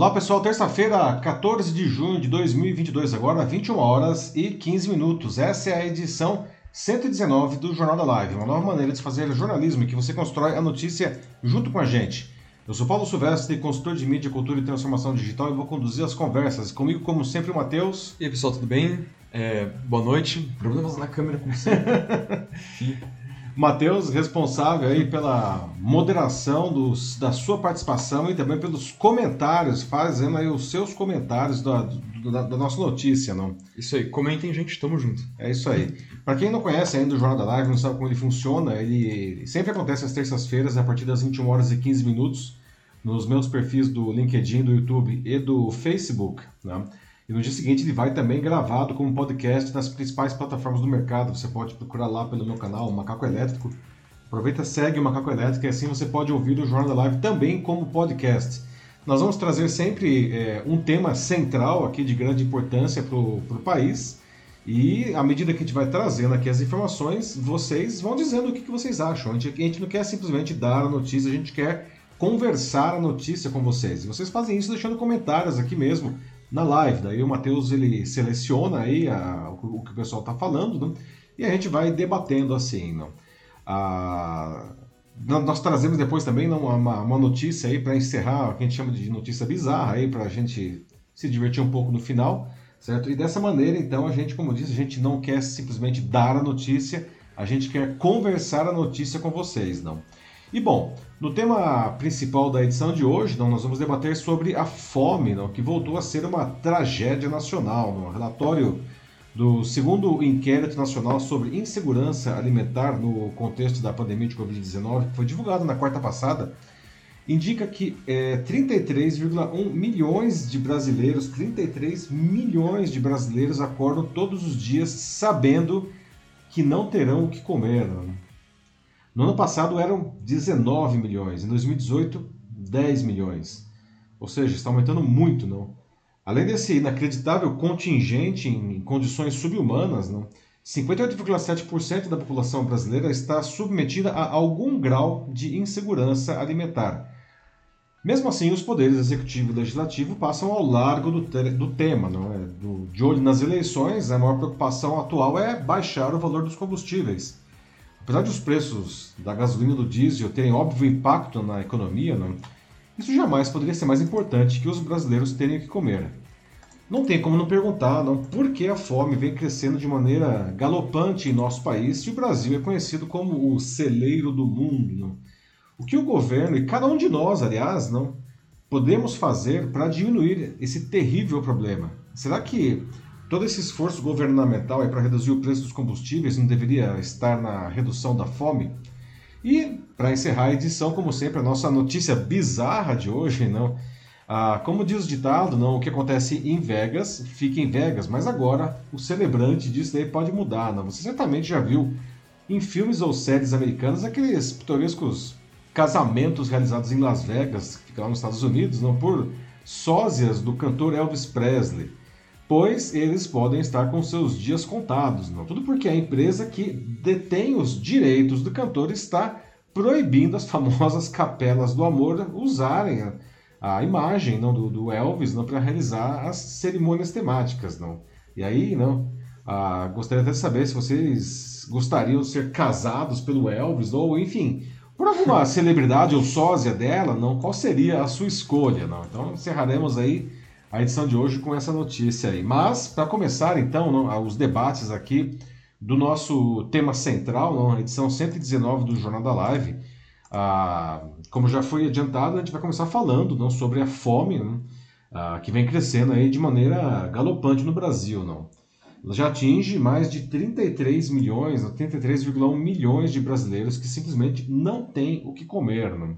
Olá pessoal, terça-feira, 14 de junho de 2022, agora 21 horas e 15 minutos. Essa é a edição 119 do Jornal da Live, uma nova maneira de fazer jornalismo em que você constrói a notícia junto com a gente. Eu sou Paulo Silvestre, consultor de mídia, cultura e transformação digital e vou conduzir as conversas. Comigo, como sempre, o Matheus. E aí pessoal, tudo bem? É, boa noite. Problemas na câmera, como sempre. Matheus, responsável aí pela moderação dos, da sua participação e também pelos comentários, fazendo aí os seus comentários da, da, da nossa notícia, não? Isso aí, comentem, gente, tamo junto. É isso aí. Para quem não conhece ainda o Jornal da Live, não sabe como ele funciona, ele sempre acontece às terças-feiras, a partir das 21 horas e 15 minutos, nos meus perfis do LinkedIn, do YouTube e do Facebook, né? E no dia seguinte ele vai também gravado como podcast nas principais plataformas do mercado. Você pode procurar lá pelo meu canal, Macaco Elétrico. Aproveita, segue o Macaco Elétrico e assim você pode ouvir o Jornal da Live também como podcast. Nós vamos trazer sempre é, um tema central aqui de grande importância para o país. E à medida que a gente vai trazendo aqui as informações, vocês vão dizendo o que, que vocês acham. A gente, a gente não quer simplesmente dar a notícia, a gente quer conversar a notícia com vocês. E vocês fazem isso deixando comentários aqui mesmo na live. Daí o Matheus ele seleciona aí a, o, o, que o pessoal está falando né? e a gente vai debatendo assim. Não? A, nós trazemos depois também não, uma, uma notícia aí para encerrar, o que a gente chama de notícia bizarra aí para a gente se divertir um pouco no final, certo? E dessa maneira, então, a gente, como disse, a gente não quer simplesmente dar a notícia, a gente quer conversar a notícia com vocês, não? E bom, no tema principal da edição de hoje, não, nós vamos debater sobre a fome, não, que voltou a ser uma tragédia nacional. No relatório do segundo inquérito nacional sobre insegurança alimentar no contexto da pandemia de Covid-19, que foi divulgado na quarta passada, indica que é, 33,1 milhões de brasileiros, 33 milhões de brasileiros acordam todos os dias sabendo que não terão o que comer. Não. No ano passado eram 19 milhões, em 2018, 10 milhões. Ou seja, está aumentando muito, não? Além desse inacreditável contingente em condições subhumanas, não? 58,7% da população brasileira está submetida a algum grau de insegurança alimentar. Mesmo assim, os poderes executivo e legislativo passam ao largo do, do tema. Não é? do, de olho nas eleições, a maior preocupação atual é baixar o valor dos combustíveis. Apesar de os preços da gasolina e do diesel terem óbvio impacto na economia, não, isso jamais poderia ser mais importante que os brasileiros terem o que comer. Não tem como não perguntar não, por que a fome vem crescendo de maneira galopante em nosso país se o Brasil é conhecido como o celeiro do mundo. Não? O que o governo e cada um de nós, aliás, não podemos fazer para diminuir esse terrível problema? Será que todo esse esforço governamental para reduzir o preço dos combustíveis não deveria estar na redução da fome? E, para encerrar a edição, como sempre, a nossa notícia bizarra de hoje, não? Ah, como diz o ditado, não, o que acontece em Vegas fica em Vegas, mas agora o celebrante disso daí pode mudar. Não? Você certamente já viu em filmes ou séries americanas aqueles pitorescos casamentos realizados em Las Vegas, que fica lá nos Estados Unidos, não por sósias do cantor Elvis Presley pois eles podem estar com seus dias contados. Não tudo porque a empresa que detém os direitos do cantor está proibindo as famosas capelas do amor usarem a, a imagem não do, do Elvis não para realizar as cerimônias temáticas não. E aí não ah, gostaria até de saber se vocês gostariam de ser casados pelo Elvis ou enfim por alguma celebridade ou sósia dela não qual seria a sua escolha não. Então encerraremos aí a edição de hoje com essa notícia aí. Mas, para começar então não, os debates aqui do nosso tema central, a edição 119 do Jornal da Live, ah, como já foi adiantado, a gente vai começar falando não, sobre a fome não, ah, que vem crescendo aí de maneira galopante no Brasil. Não. Já atinge mais de 33 milhões, 33,1 milhões de brasileiros que simplesmente não têm o que comer. Não.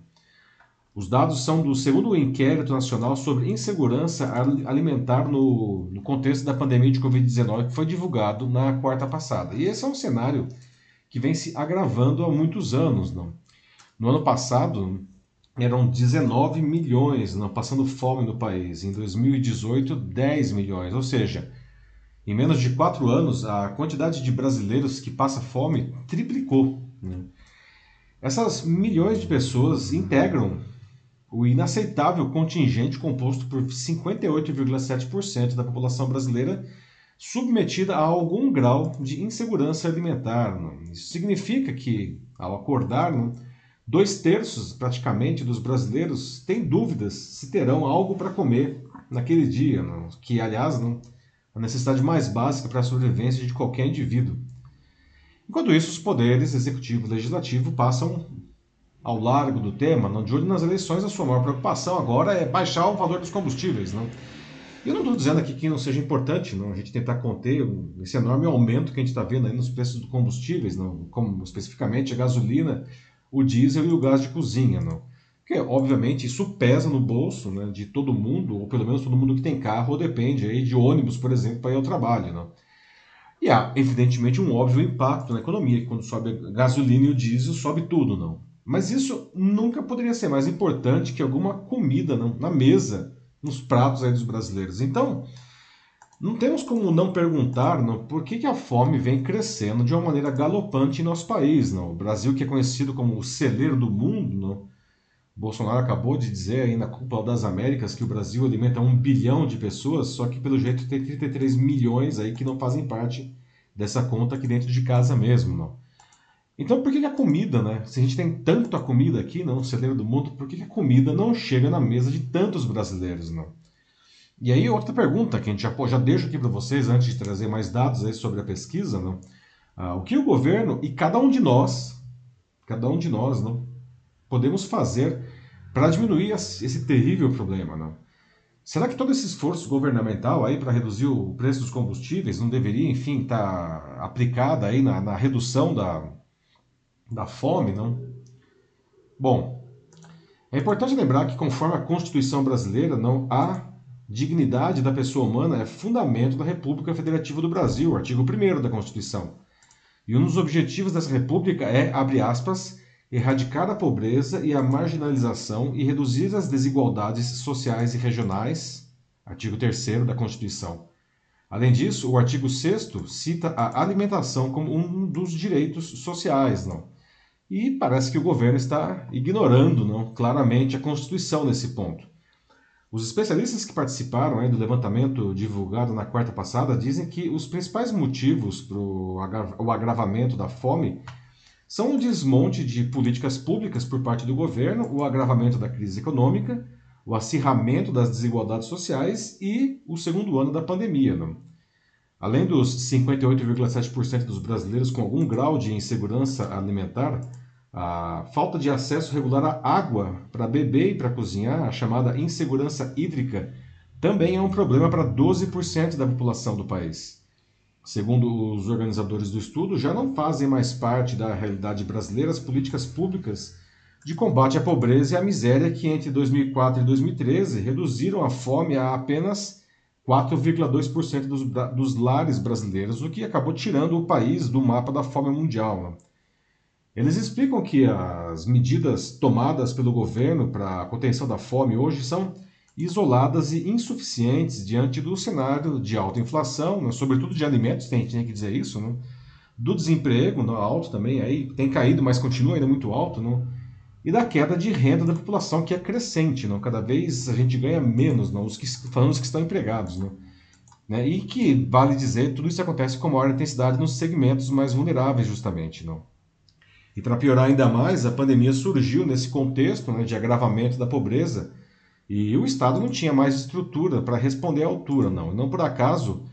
Os dados são do segundo inquérito nacional sobre insegurança alimentar no, no contexto da pandemia de Covid-19, que foi divulgado na quarta passada. E esse é um cenário que vem se agravando há muitos anos. Não? No ano passado, eram 19 milhões não, passando fome no país. Em 2018, 10 milhões. Ou seja, em menos de quatro anos, a quantidade de brasileiros que passa fome triplicou. Né? Essas milhões de pessoas integram o inaceitável contingente composto por 58,7% da população brasileira submetida a algum grau de insegurança alimentar. Isso significa que, ao acordar, dois terços praticamente dos brasileiros têm dúvidas se terão algo para comer naquele dia, que, aliás, a necessidade mais básica para a sobrevivência de qualquer indivíduo. Enquanto isso, os poderes executivo e legislativo passam ao largo do tema, não de olho nas eleições, a sua maior preocupação agora é baixar o valor dos combustíveis. Não? Eu não estou dizendo aqui que não seja importante não, a gente tentar conter esse enorme aumento que a gente está vendo aí nos preços dos combustíveis, não, como especificamente a gasolina, o diesel e o gás de cozinha. Não. Porque, obviamente, isso pesa no bolso né, de todo mundo, ou pelo menos todo mundo que tem carro, ou depende aí de ônibus, por exemplo, para ir ao trabalho. Não. E há, evidentemente, um óbvio impacto na economia, que quando sobe a gasolina e o diesel, sobe tudo. não. Mas isso nunca poderia ser mais importante que alguma comida não, na mesa, nos pratos aí dos brasileiros. Então, não temos como não perguntar não, por que, que a fome vem crescendo de uma maneira galopante em nosso país. Não? O Brasil, que é conhecido como o celeiro do mundo, não? Bolsonaro acabou de dizer aí na Cúpula das Américas que o Brasil alimenta um bilhão de pessoas, só que pelo jeito tem 33 milhões aí que não fazem parte dessa conta aqui dentro de casa mesmo. Não? Então, por que, a comida, né? Se a gente tem tanta comida aqui, não, celeiro do mundo, por que, a comida não chega na mesa de tantos brasileiros, não? E aí, outra pergunta que a gente já, já deixo aqui para vocês, antes de trazer mais dados aí sobre a pesquisa, não? Ah, o que o governo e cada um de nós, cada um de nós, não, podemos fazer para diminuir esse terrível problema, não? Será que todo esse esforço governamental aí para reduzir o preço dos combustíveis não deveria, enfim, estar tá aplicado aí na, na redução da, da fome, não? Bom, é importante lembrar que, conforme a Constituição brasileira, não a dignidade da pessoa humana é fundamento da República Federativa do Brasil, artigo 1 da Constituição. E um dos objetivos dessa república é, abre aspas, erradicar a pobreza e a marginalização e reduzir as desigualdades sociais e regionais, artigo 3 da Constituição. Além disso, o artigo 6 cita a alimentação como um dos direitos sociais, não? E parece que o governo está ignorando não, claramente a Constituição nesse ponto. Os especialistas que participaram do levantamento divulgado na quarta passada dizem que os principais motivos para o agravamento da fome são o desmonte de políticas públicas por parte do governo, o agravamento da crise econômica, o acirramento das desigualdades sociais e o segundo ano da pandemia. Não? Além dos 58,7% dos brasileiros com algum grau de insegurança alimentar, a falta de acesso regular à água para beber e para cozinhar, a chamada insegurança hídrica, também é um problema para 12% da população do país. Segundo os organizadores do estudo, já não fazem mais parte da realidade brasileira as políticas públicas de combate à pobreza e à miséria que entre 2004 e 2013 reduziram a fome a apenas 4,2% dos, dos lares brasileiros, o que acabou tirando o país do mapa da fome mundial. Né? Eles explicam que as medidas tomadas pelo governo para a contenção da fome hoje são isoladas e insuficientes diante do cenário de alta inflação, né, sobretudo de alimentos, tem, tem que dizer isso, né, do desemprego no alto também, aí tem caído, mas continua ainda muito alto, né, e da queda de renda da população que é crescente, não? cada vez a gente ganha menos, não? Os que, falando os que estão empregados. Não? Né? E que, vale dizer, tudo isso acontece com maior intensidade nos segmentos mais vulneráveis, justamente. Não? E para piorar ainda mais, a pandemia surgiu nesse contexto né, de agravamento da pobreza e o Estado não tinha mais estrutura para responder à altura, não. Não por acaso,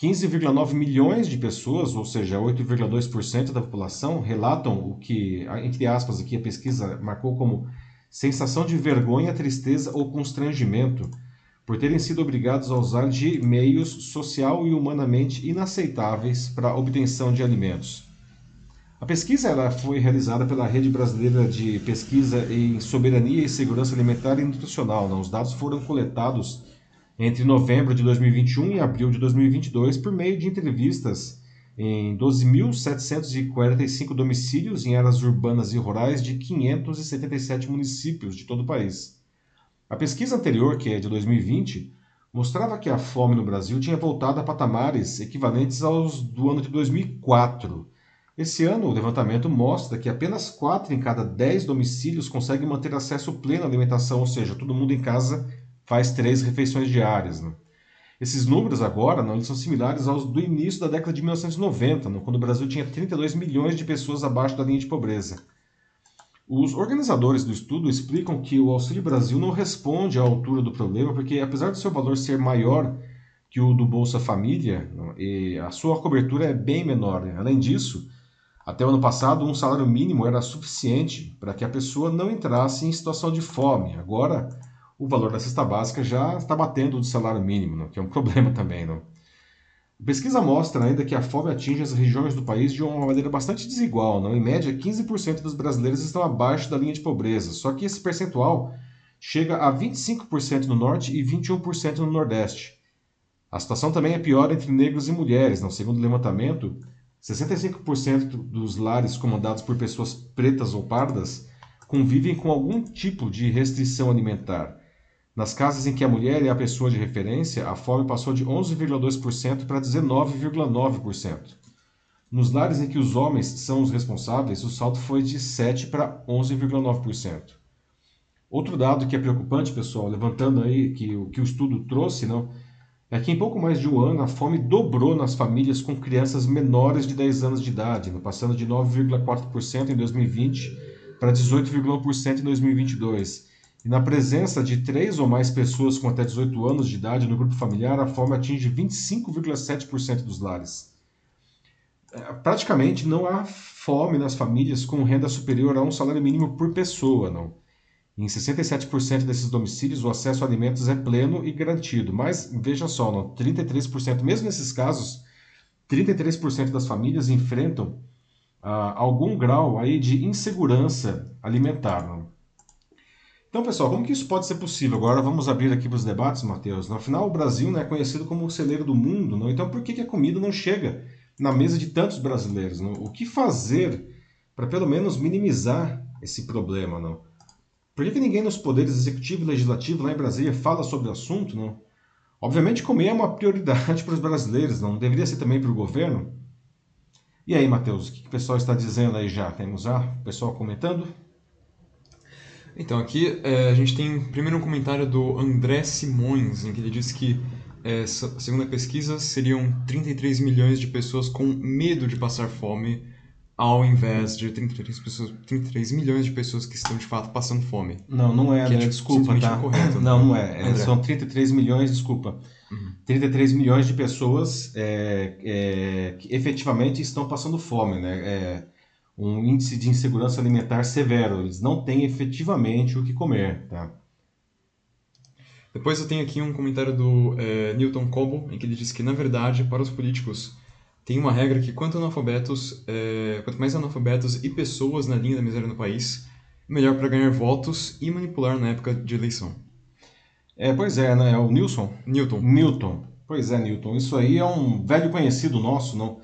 15,9 milhões de pessoas, ou seja, 8,2% da população, relatam o que, entre aspas, aqui a pesquisa marcou como sensação de vergonha, tristeza ou constrangimento por terem sido obrigados a usar de meios social e humanamente inaceitáveis para a obtenção de alimentos. A pesquisa ela foi realizada pela Rede Brasileira de Pesquisa em Soberania e Segurança Alimentar e Nutricional. Né? Os dados foram coletados entre novembro de 2021 e abril de 2022 por meio de entrevistas em 12.745 domicílios em áreas urbanas e rurais de 577 municípios de todo o país. A pesquisa anterior, que é de 2020, mostrava que a fome no Brasil tinha voltado a patamares equivalentes aos do ano de 2004 Esse ano, o levantamento mostra que apenas 4 em cada 10 domicílios conseguem manter acesso pleno à alimentação, ou seja, todo mundo em casa faz três refeições diárias. Né? Esses números agora não, são similares aos do início da década de 1990, né, quando o Brasil tinha 32 milhões de pessoas abaixo da linha de pobreza. Os organizadores do estudo explicam que o Auxílio Brasil não responde à altura do problema, porque apesar do seu valor ser maior que o do Bolsa Família, a sua cobertura é bem menor. Né? Além disso, até o ano passado, um salário mínimo era suficiente para que a pessoa não entrasse em situação de fome. Agora, o valor da cesta básica já está batendo do salário mínimo, né? que é um problema também. Não? A pesquisa mostra ainda que a fome atinge as regiões do país de uma maneira bastante desigual. Não? Em média, 15% dos brasileiros estão abaixo da linha de pobreza, só que esse percentual chega a 25% no norte e 21% no nordeste. A situação também é pior entre negros e mulheres. Não? Segundo o levantamento, 65% dos lares comandados por pessoas pretas ou pardas convivem com algum tipo de restrição alimentar. Nas casas em que a mulher é a pessoa de referência, a fome passou de 11,2% para 19,9%. Nos lares em que os homens são os responsáveis, o salto foi de 7 para 11,9%. Outro dado que é preocupante, pessoal, levantando aí que o que o estudo trouxe, não, que em pouco mais de um ano a fome dobrou nas famílias com crianças menores de 10 anos de idade, passando de 9,4% em 2020 para 18,1% em 2022. E na presença de três ou mais pessoas com até 18 anos de idade no grupo familiar, a fome atinge 25,7% dos lares. É, praticamente não há fome nas famílias com renda superior a um salário mínimo por pessoa, não. Em 67% desses domicílios, o acesso a alimentos é pleno e garantido. Mas veja só, não, 33%, mesmo nesses casos, 33% das famílias enfrentam ah, algum grau aí de insegurança alimentar. Não? Então, pessoal, como que isso pode ser possível? Agora vamos abrir aqui para os debates, Matheus. Afinal, o Brasil né, é conhecido como o celeiro do mundo, não? então por que, que a comida não chega na mesa de tantos brasileiros? Não? O que fazer para pelo menos minimizar esse problema? Não? Por que, que ninguém nos poderes executivo e legislativo lá em Brasília fala sobre o assunto, não? Obviamente comer é uma prioridade para os brasileiros, não deveria ser também para o governo? E aí, Matheus, o que, que o pessoal está dizendo aí já? Temos já o pessoal comentando? Então, aqui é, a gente tem primeiro um comentário do André Simões, em que ele diz que, é, segundo a pesquisa, seriam 33 milhões de pessoas com medo de passar fome ao invés de 33, pessoas, 33 milhões de pessoas que estão de fato passando fome. Não, não é, que né? é, desculpa, tá? Incorreto, não, não é. é são 33 milhões, desculpa. Uhum. 33 milhões de pessoas é, é, que efetivamente estão passando fome, né? É um índice de insegurança alimentar severo. Eles não têm efetivamente o que comer, tá? Depois eu tenho aqui um comentário do é, Newton Coble, em que ele diz que, na verdade, para os políticos, tem uma regra que quanto analfabetos, é, quanto mais analfabetos e pessoas na linha da miséria no país, melhor para ganhar votos e manipular na época de eleição. É, pois é, né? É o Nilson? Newton. Newton. Pois é, Newton. Isso aí é um velho conhecido nosso, não?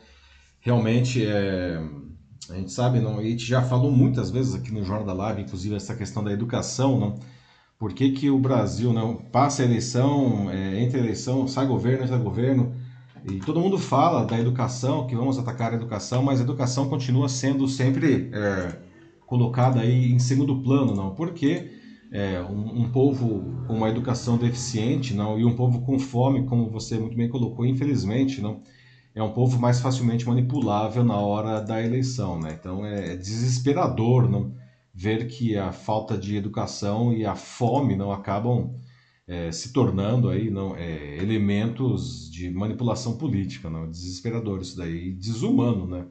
Realmente é... A gente sabe, não? A gente já falou muitas vezes aqui no Jornal da Live, inclusive, essa questão da educação, não? Por que, que o Brasil não passa a eleição, é, entre a eleição, sai governo, entra governo, e todo mundo fala da educação, que vamos atacar a educação, mas a educação continua sendo sempre é, colocada aí em segundo plano, não? Porque é, um, um, povo com uma educação deficiente, não, e um povo com fome, como você muito bem colocou, infelizmente, não, é um povo mais facilmente manipulável na hora da eleição, né? Então é, é desesperador, não, ver que a falta de educação e a fome não acabam é, se tornando aí não é, elementos de manipulação política, não desesperador isso daí, desumano, né?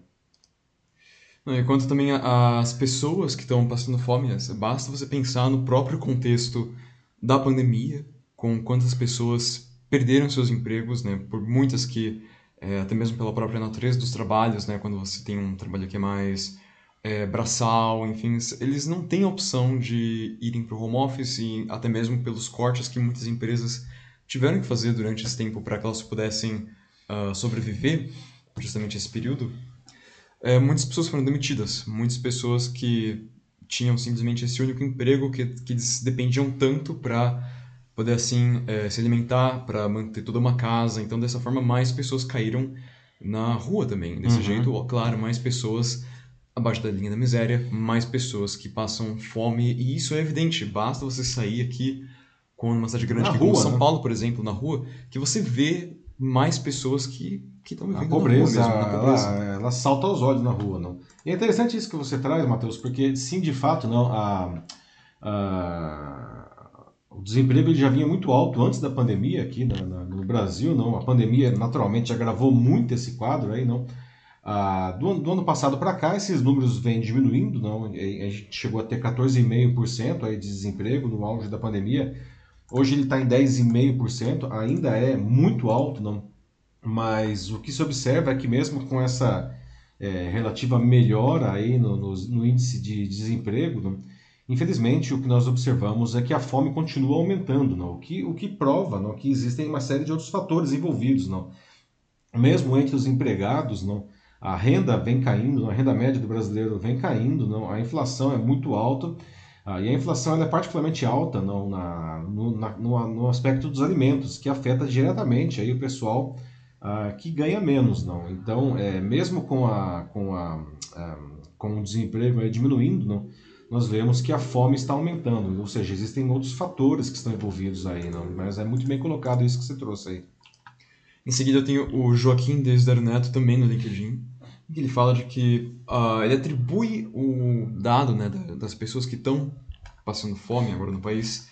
Enquanto também as pessoas que estão passando fome, basta você pensar no próprio contexto da pandemia, com quantas pessoas perderam seus empregos, né? Por muitas que é, até mesmo pela própria natureza dos trabalhos, né? Quando você tem um trabalho que é mais é, braçal, enfim, eles não têm a opção de irem para o home office, e até mesmo pelos cortes que muitas empresas tiveram que fazer durante esse tempo para que elas pudessem uh, sobreviver, justamente esse período. É, muitas pessoas foram demitidas, muitas pessoas que tinham simplesmente esse único emprego que, que dependiam tanto para poder assim é, se alimentar, para manter toda uma casa. Então, dessa forma, mais pessoas caíram na rua também. Desse Uhum. jeito, claro, mais pessoas abaixo da linha da miséria, mais pessoas que passam fome, e isso é evidente. Basta você sair aqui, como numa cidade grande Na aqui, como rua, São né? Paulo, por exemplo, na rua, que você vê mais pessoas que estão vivendo pobreza, na rua mesmo, na pobreza. Ela, ela salta aos olhos na rua, não. E é interessante isso que você traz, Matheus, porque sim, de fato, não, a, a- o desemprego já vinha muito alto antes da pandemia aqui na- na- no Brasil, não. A pandemia naturalmente agravou muito esse quadro aí, não. Ah, do, ano- do ano passado para cá, esses números vêm diminuindo, não. A gente chegou a ter 14,5% aí de desemprego no auge da pandemia. Hoje ele está em 10,5%, ainda é muito alto, não. Mas o que se observa é que mesmo com essa é, relativa melhora aí no, no- no índice de desemprego, não, infelizmente o que nós observamos é que a fome continua aumentando, não? O, que, o que prova não, que existem uma série de outros fatores envolvidos. Não? Mesmo entre os empregados, não, a renda vem caindo, a renda média do brasileiro vem caindo, não, a inflação é muito alta. ah, e a inflação é particularmente alta não, na, no, na- no, no aspecto dos alimentos, que afeta diretamente aí o pessoal ah, que ganha menos, não. Então, é, mesmo com a com a, ah, com o desemprego diminuindo, não, nós vemos que a fome está aumentando, ou seja, existem outros fatores que estão envolvidos aí, não. Mas é muito bem colocado isso que você trouxe aí. Em seguida eu tenho o Joaquim Desidero Neto também no LinkedIn, ele fala de que ah, ele atribui o dado né, da- das pessoas que estão passando fome agora no país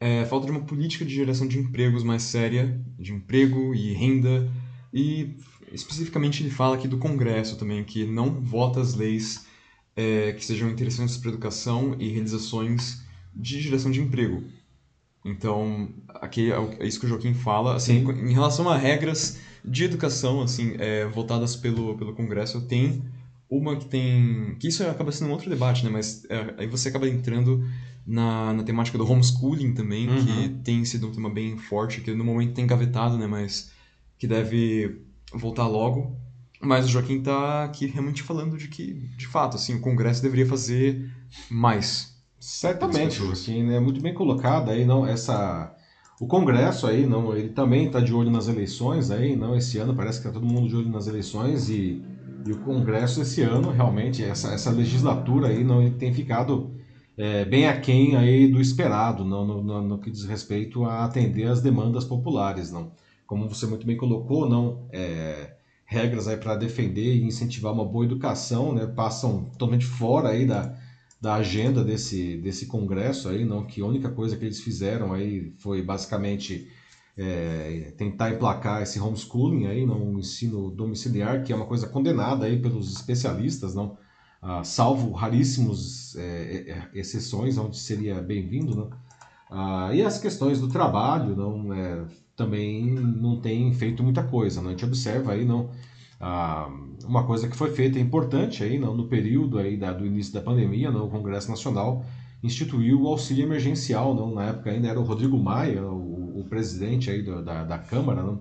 é, falta de uma política de geração de empregos mais séria, de emprego e renda, e especificamente ele fala aqui do Congresso também, que não vota as leis é, que sejam interessantes para educação e realizações de geração de emprego. Então, aqui é é isso que o Joaquim fala, assim, Sim. em relação a regras de educação, assim, é, votadas pelo, pelo Congresso, tem uma que tem, que isso acaba sendo um outro debate, né, mas é, aí você acaba entrando na, na temática do homeschooling também, Uhum. que tem sido um tema bem forte, que no momento tem engavetado, né, mas que deve voltar logo. Mas o Joaquim tá aqui realmente falando de que, de fato, assim, o Congresso deveria fazer mais. Certamente. Joaquim, é muito bem colocado aí, não, essa... O Congresso aí, não, ele também está de olho nas eleições aí, não, esse ano parece que está todo mundo de olho nas eleições e, e o Congresso esse ano, realmente, essa, essa legislatura aí, não, tem ficado é, bem aquém aí do esperado, não, no, no, no que diz respeito a atender às demandas populares, não. Como você muito bem colocou, não, é, regras aí para defender e incentivar uma boa educação, né, passam totalmente fora aí da da agenda desse, desse congresso aí, não que a única coisa que eles fizeram aí foi basicamente é, tentar emplacar esse homeschooling aí, não ensino domiciliar, que é uma coisa condenada aí pelos especialistas, não, Ah, salvo raríssimos é, é, exceções onde seria bem-vindo, não. Ah, e as questões do trabalho, não, é, também não tem feito muita coisa, não. A gente observa aí, não, ah, uma coisa que foi feita importante aí não, no período aí da, do início da pandemia, não, o Congresso Nacional instituiu o auxílio emergencial, não, na época ainda era o Rodrigo Maia, o, o presidente aí do- da, da Câmara, não,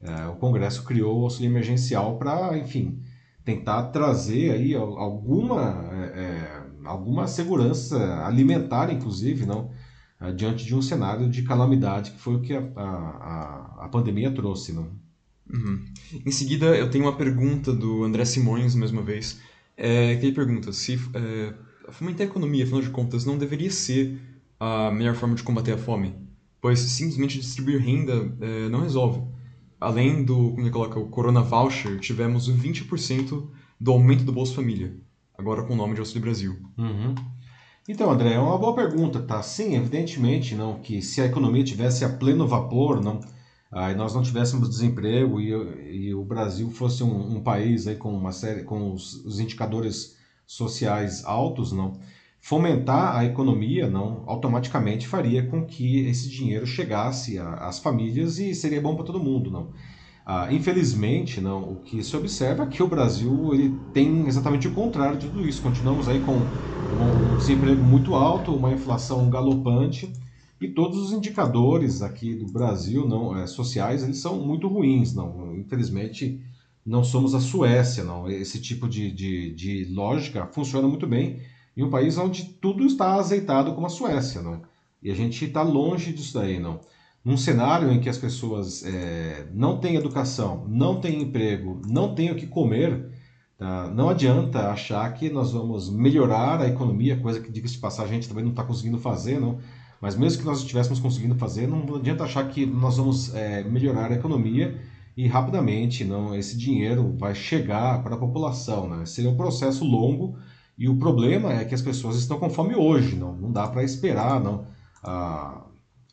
É, o Congresso criou o auxílio emergencial para, enfim, tentar trazer aí al- alguma, é, é, alguma segurança alimentar, inclusive, não, eh, diante de um cenário de calamidade que foi o que a, a- a pandemia trouxe, não. Uhum. Em seguida, eu tenho uma pergunta do André Simões, mais uma vez, é, que ele pergunta se é, fomentar a economia, afinal de contas, não deveria ser a melhor forma de combater a fome, pois simplesmente distribuir renda é, não resolve. Além do, como ele coloca, o Corona Voucher, tivemos o 20% do aumento do Bolsa Família, agora com o nome de Auxílio Brasil. Uhum. Então, André, é uma boa pergunta, tá? Sim, evidentemente, não, que se a economia tivesse a pleno vapor, não, aí nós não tivéssemos desemprego e, e o Brasil fosse um, um país aí com uma série, com os, os indicadores sociais altos, não, fomentar a economia, não, automaticamente faria com que esse dinheiro chegasse às famílias e seria bom para todo mundo, não. Ah, infelizmente, não, o que se observa é que o Brasil ele tem exatamente o contrário de tudo isso. Continuamos aí com um desemprego muito alto, uma inflação galopante e todos os indicadores aqui do Brasil, não, eh, sociais, eles são muito ruins, não. Infelizmente, não somos a Suécia, não. Esse tipo de, de, de lógica funciona muito bem em um país onde tudo está azeitado como a Suécia, não. E a gente está longe disso daí, não. num cenário em que as pessoas é, não têm educação, não têm emprego, não têm o que comer, tá? não adianta achar que nós vamos melhorar a economia, coisa que, diga-se de passagem, a gente também não está conseguindo fazer, não. Mas mesmo que nós estivéssemos conseguindo fazer, não adianta achar que nós vamos é, melhorar a economia e rapidamente não esse dinheiro vai chegar para a população. Né? Seria um processo longo e o problema é que as pessoas estão com fome hoje, não, não dá para esperar não, ah,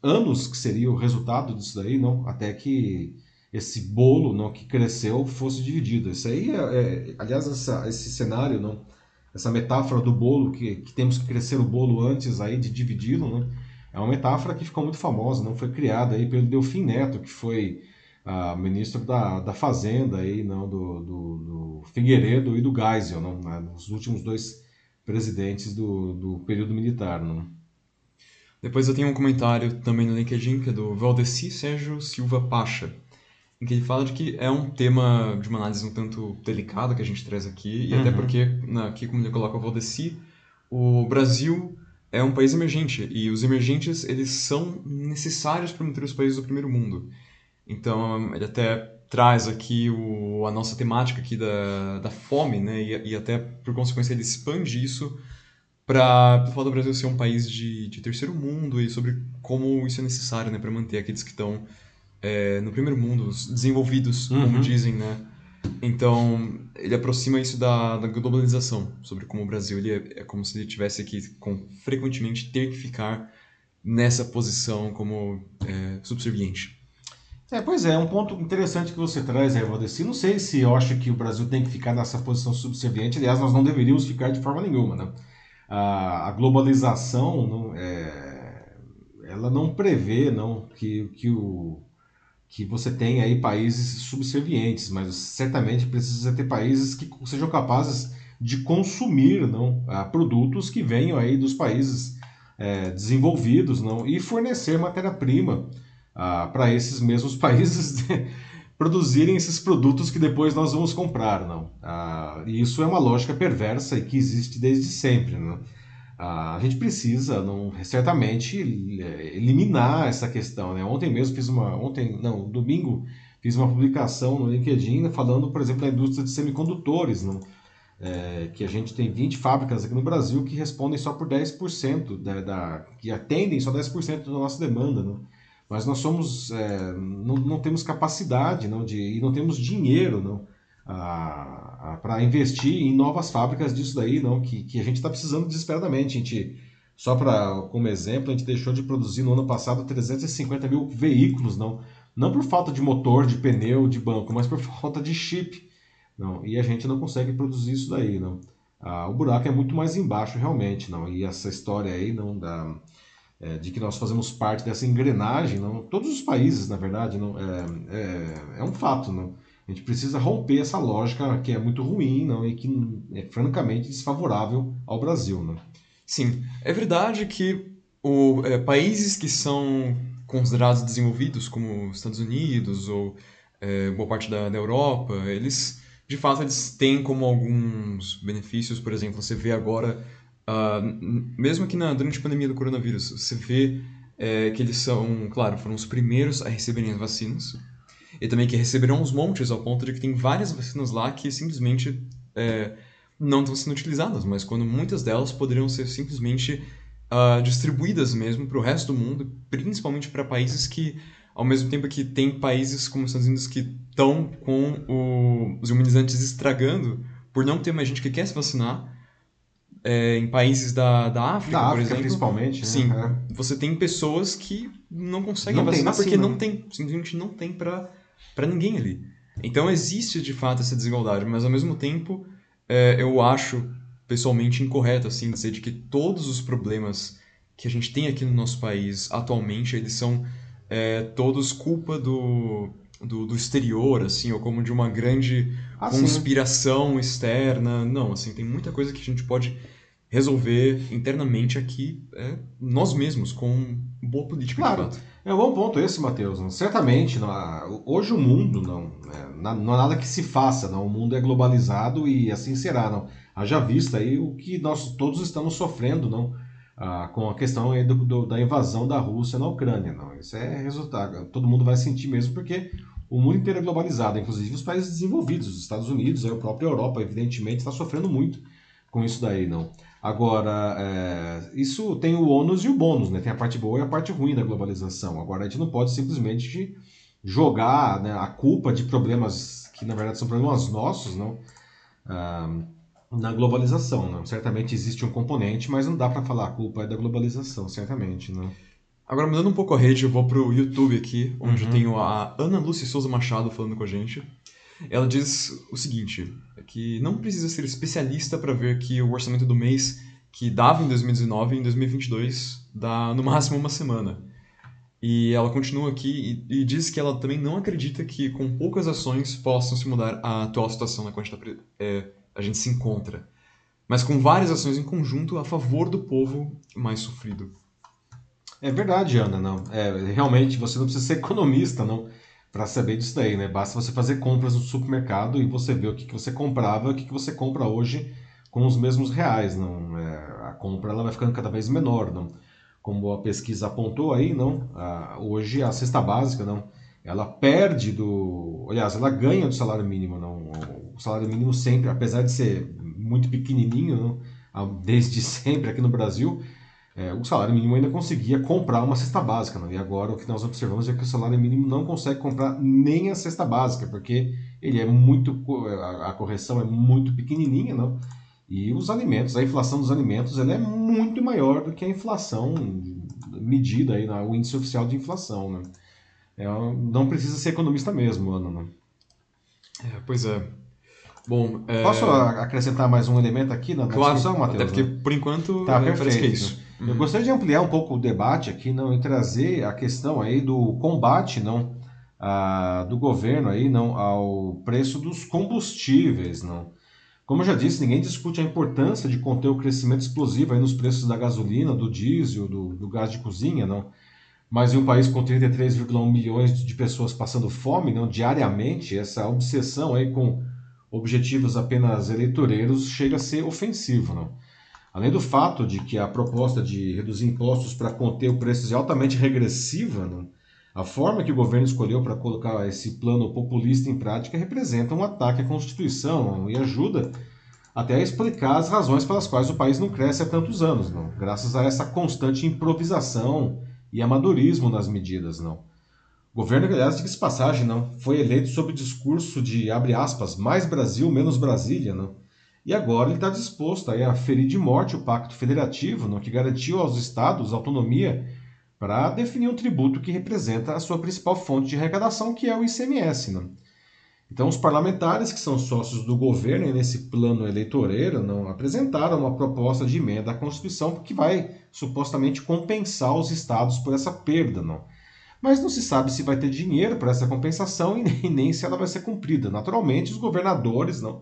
anos que seria o resultado disso daí, não, até que esse bolo não que cresceu fosse dividido. Isso aí, é, é aliás, essa, esse cenário, não, essa metáfora do bolo que, que temos que crescer o bolo antes aí de dividi-lo, não, é uma metáfora que ficou muito famosa, não foi criada aí pelo Delfim Neto, que foi uh, ministro da, da Fazenda aí, não, do, do, do Figueiredo e do Geisel, não, né, os últimos dois presidentes do, do período militar. Não. Depois eu tenho um comentário também no LinkedIn, que é do Valdeci Sérgio Silva Pacha, em que ele fala de que é um tema de uma análise um tanto delicada que a gente traz aqui, e uhum. até porque, aqui como ele coloca o Valdeci, o Brasil é um país emergente, e os emergentes eles são necessários para manter os países do primeiro mundo. Então, ele até traz aqui o, a nossa temática aqui da, da fome, né? E, e até, por consequência, ele expande isso para o fato do Brasil ser um país de, de terceiro mundo e sobre como isso é necessário, né? Para manter aqueles que estão é, no primeiro mundo, os desenvolvidos, uhum. como dizem, né? Então, ele aproxima isso da, da globalização, sobre como o Brasil ele é, é como se ele tivesse aqui com frequentemente ter que ficar nessa posição como é, subserviente. É, pois é, é um ponto interessante que você traz aí, Valdeci. Não sei se eu acho que o Brasil tem que ficar nessa posição subserviente. Aliás, nós não deveríamos ficar de forma nenhuma, né? A, a globalização, não, é, ela não prevê não, que, que, o, que você tem aí países subservientes, mas certamente precisa ter países que sejam capazes de consumir não, produtos que venham aí dos países é, desenvolvidos não, e fornecer matéria-prima ah, para esses mesmos países produzirem esses produtos que depois nós vamos comprar, não? Ah, e isso é uma lógica perversa e que existe desde sempre, não? Ah, a gente precisa, não, certamente, é, eliminar essa questão, né? Ontem mesmo fiz uma, ontem, não, domingo fiz uma publicação no LinkedIn falando, por exemplo, da indústria de semicondutores, não? É, que a gente tem 20 fábricas aqui no Brasil que respondem só por 10% da, da que atendem só 10% da nossa demanda, não? mas nós somos é, não, não temos capacidade não de e não temos dinheiro não para investir em novas fábricas disso daí não que, que a gente está precisando desesperadamente a gente só para como exemplo a gente deixou de produzir no ano passado 350 mil veículos não não por falta de motor de pneu de banco mas por falta de chip não e a gente não consegue produzir isso daí não ah, o buraco é muito mais embaixo realmente não e essa história aí não da é, de que nós fazemos parte dessa engrenagem, não, todos os países, na verdade, não, é, é, é um fato. Não, a gente precisa romper essa lógica que é muito ruim não, e que é francamente desfavorável ao Brasil. Não. Sim, é verdade que o, é, países que são considerados desenvolvidos, como os Estados Unidos ou é, boa parte da, da Europa, eles de fato eles têm como alguns benefícios, por exemplo, você vê agora Uh, mesmo na, durante a pandemia do coronavírus, você vê é, que eles são, claro, foram os primeiros a receberem as vacinas. E também que receberam uns montes, ao ponto de que tem várias vacinas lá que simplesmente é, não estão sendo utilizadas, mas quando muitas delas poderiam ser simplesmente uh, distribuídas mesmo para o resto do mundo, principalmente para países que, ao mesmo tempo que tem países como os Estados Unidos que estão com o, os imunizantes estragando por não ter mais gente que quer se vacinar, é, em países da, da África, da por África, exemplo. principalmente. Né? Sim. É. Você tem pessoas que não conseguem não vacinar porque não né? tem, simplesmente não tem para ninguém ali. Então existe de fato essa desigualdade, mas ao mesmo tempo é, eu acho pessoalmente incorreto assim dizer de que todos os problemas que a gente tem aqui no nosso país atualmente eles são é, todos culpa do, do, do, exterior, assim, ou como de uma grande ah, conspiração sim. externa. Não, assim, tem muita coisa que a gente pode resolver internamente aqui é, nós mesmos, com boa política claro. É um bom ponto esse, Matheus. Certamente, não há, hoje o mundo não, é, não há nada que se faça, não. o mundo é globalizado e assim será. Não. Haja vista aí o que nós todos estamos sofrendo não, ah, com a questão do, do, da invasão da Rússia na Ucrânia. Não, isso é resultado. Todo mundo vai sentir mesmo porque o mundo inteiro é globalizado, inclusive os países desenvolvidos, os Estados Unidos, a própria Europa, evidentemente, está sofrendo muito com isso daí, não. Agora, é, isso tem o ônus e o bônus, né? Tem a parte boa e a parte ruim da globalização. Agora, a gente não pode simplesmente jogar né, a culpa de problemas que, na verdade, são problemas nossos, não? Ah, na globalização, não? Certamente existe um componente, mas não dá para falar a culpa é da globalização, certamente, não? Agora, mudando um pouco a rede, eu vou pro YouTube aqui, onde uhum. eu tenho a Ana Lúcia Souza Machado falando com a gente. Ela diz o seguinte, que não precisa ser especialista para ver que o orçamento do mês que dava em 2019 em 2022 dá no máximo uma semana. E ela continua aqui e, e, diz que ela também não acredita que com poucas ações possam se mudar a atual situação na qual a gente, tá, é, a gente se encontra, mas com várias ações em conjunto a favor do povo mais sofrido. É verdade, Ana, não. É, realmente você não precisa ser economista, não para saber disso daí, né? Basta você fazer compras no supermercado e você ver o que, que você comprava e o que, que você compra hoje com os mesmos reais, não? É, a compra ela vai ficando cada vez menor, não? Como a pesquisa apontou aí, não? A, hoje a cesta básica, não? Ela perde do, aliás, ela ganha do salário mínimo, não? O salário mínimo sempre, apesar de ser muito pequenininho, não? desde sempre aqui no Brasil, é, o salário mínimo ainda conseguia comprar uma cesta básica. Não? E agora o que nós observamos é que o salário mínimo não consegue comprar nem a cesta básica, porque ele é muito a, correção é muito pequenininha, não? E os alimentos, a inflação dos alimentos, ela é muito maior do que a inflação medida aí no índice oficial de inflação, né? É, não precisa ser economista mesmo, Ana. Né? É, pois é. Bom, é... Posso acrescentar mais um elemento aqui na claro, discussão, Matheus? Até porque, né? por enquanto, tá, é, parece que é isso. Uhum. Eu gostaria de ampliar um pouco o debate aqui não, e trazer a questão aí do combate não, a, do governo aí, não, ao preço dos combustíveis. Não. Como eu já disse, ninguém discute a importância de conter o crescimento explosivo aí nos preços da gasolina, do diesel, do, do gás de cozinha, não. Mas em um país com 33,1 milhões de pessoas passando fome não, diariamente, essa obsessão aí com objetivos apenas eleitoreiros chega a ser ofensivo. Não? Além do fato de que a proposta de reduzir impostos para conter o preço é altamente regressiva, não? a forma que o governo escolheu para colocar esse plano populista em prática representa um ataque à Constituição e ajuda até a explicar as razões pelas quais o país não cresce há tantos anos, não? graças a essa constante improvisação e amadorismo nas medidas. não. O governo, aliás, diga-se passagem, não, foi eleito sob o discurso de, abre aspas, mais Brasil, menos Brasília, não? E agora ele está disposto a ferir de morte o pacto federativo, não, que garantiu aos estados autonomia para definir um tributo que representa a sua principal fonte de arrecadação, que é o ICMS. Não? Então, os parlamentares, que são sócios do governo nesse plano eleitoreiro, não apresentaram uma proposta de emenda à Constituição que vai supostamente compensar os estados por essa perda. Não? mas não se sabe se vai ter dinheiro para essa compensação e nem se ela vai ser cumprida. Naturalmente, os governadores não,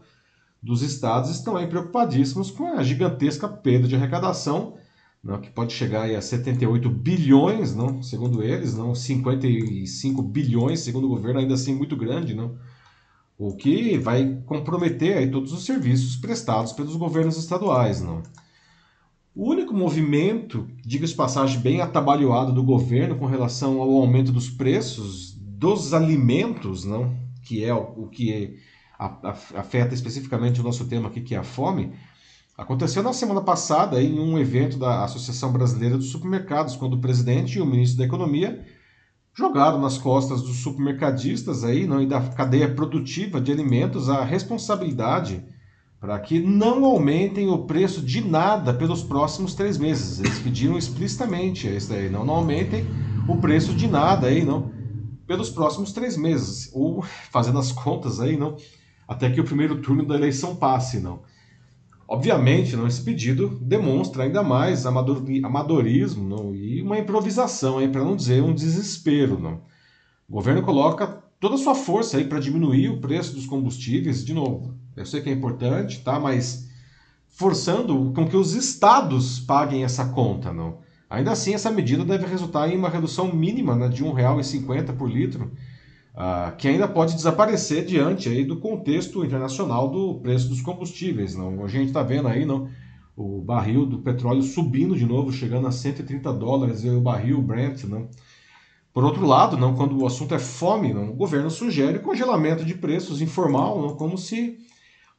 dos estados estão aí preocupadíssimos com a gigantesca perda de arrecadação, não, que pode chegar a 78 bilhões, não, segundo eles, não? 55 bilhões, segundo o governo, ainda assim muito grande, não, o que vai comprometer aí todos os serviços prestados pelos governos estaduais, não. O único movimento, diga-se passagem, bem atabalhoado do governo com relação ao aumento dos preços dos alimentos, não, que é o, que afeta especificamente o nosso tema aqui, que é a fome, aconteceu na semana passada em um evento da Associação Brasileira dos Supermercados, quando o presidente e o ministro da Economia jogaram nas costas dos supermercadistas aí, não, e da cadeia produtiva de alimentos a responsabilidade para que não aumentem o preço de nada pelos próximos três meses. Eles pediram explicitamente isso não, não aumentem o preço de nada aí, não, pelos próximos três meses, ou fazendo as contas aí, não, até que o primeiro turno da eleição passe, não. Obviamente, não, esse pedido demonstra ainda mais amadorismo não, e uma improvisação, para não dizer um desespero. Não. O governo coloca toda a sua força para diminuir o preço dos combustíveis, de novo, eu sei que é importante, tá? Mas forçando com que os estados paguem essa conta, não. Ainda assim, essa medida deve resultar em uma redução mínima né, de R$ 1,50 por litro, uh, que ainda pode desaparecer diante aí do contexto internacional do preço dos combustíveis. Não? A gente está vendo aí não, o barril do petróleo subindo de novo, chegando a 130 dólares o barril Brent, não? Por outro lado, não, quando o assunto é fome, não, o governo sugere congelamento de preços informal, não, como se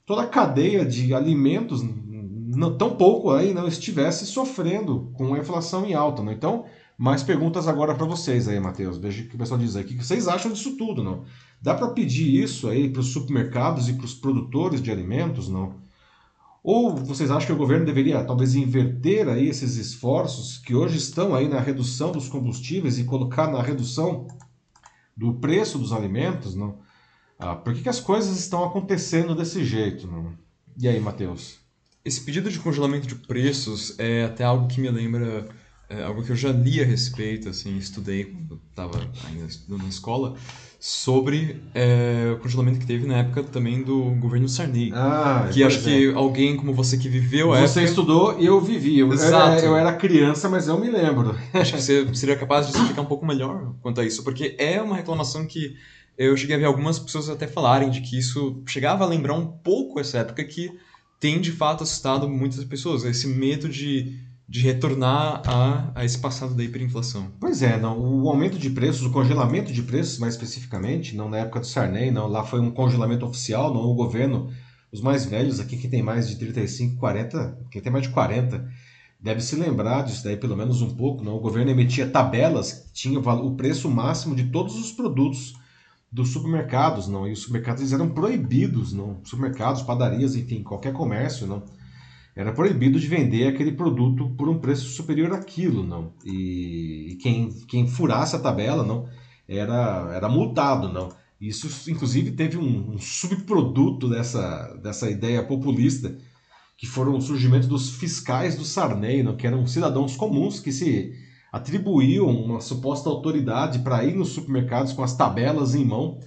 toda a cadeia de alimentos, não, tão pouco aí, não estivesse sofrendo com a inflação em alta. Não? Então, mais perguntas agora para vocês aí, Matheus. Veja o que o pessoal diz aí. O que vocês acham disso tudo, não? Dá para pedir isso aí para os supermercados e para os produtores de alimentos, não? Ou vocês acham que o governo deveria talvez inverter aí esses esforços que hoje estão aí na redução dos combustíveis e colocar na redução do preço dos alimentos, não? Ah, por que, que as coisas estão acontecendo desse jeito, não? E aí, Matheus? Esse pedido de congelamento de preços é até algo que me lembra é algo que eu já li a respeito, assim, estudei quando estava ainda estudando na escola, sobre é, o congelamento que teve na época também do governo Sarney. Ah, que acho é. que alguém como você que viveu a Você época... estudou e eu vivi. Eu Exato. Era, eu era criança, mas eu me lembro. Acho que você seria capaz de explicar um pouco melhor quanto a isso, porque é uma reclamação que eu cheguei a ver algumas pessoas até falarem de que isso chegava a lembrar um pouco essa época que tem de fato assustado muitas pessoas, esse medo de de retornar a, a esse passado da hiperinflação. Pois é, não, o aumento de preços, o congelamento de preços mais especificamente, não na época do Sarney, não, lá foi um congelamento oficial, não o governo, os mais velhos aqui, que tem mais de 35, 40, quem tem mais de 40, deve se lembrar disso daí pelo menos um pouco, não, o governo emitia tabelas que tinham o preço máximo de todos os produtos dos supermercados, não, e os supermercados eram proibidos, não, supermercados, padarias, enfim, qualquer comércio, não, era proibido de vender aquele produto por um preço superior àquilo, não. E, e quem, quem furasse a tabela, não, era, era multado, não. Isso, inclusive, teve um, um, subproduto dessa, dessa ideia populista, que foram o surgimento dos fiscais do Sarney, não, que eram cidadãos comuns que se atribuíam uma suposta autoridade para ir nos supermercados com as tabelas em mão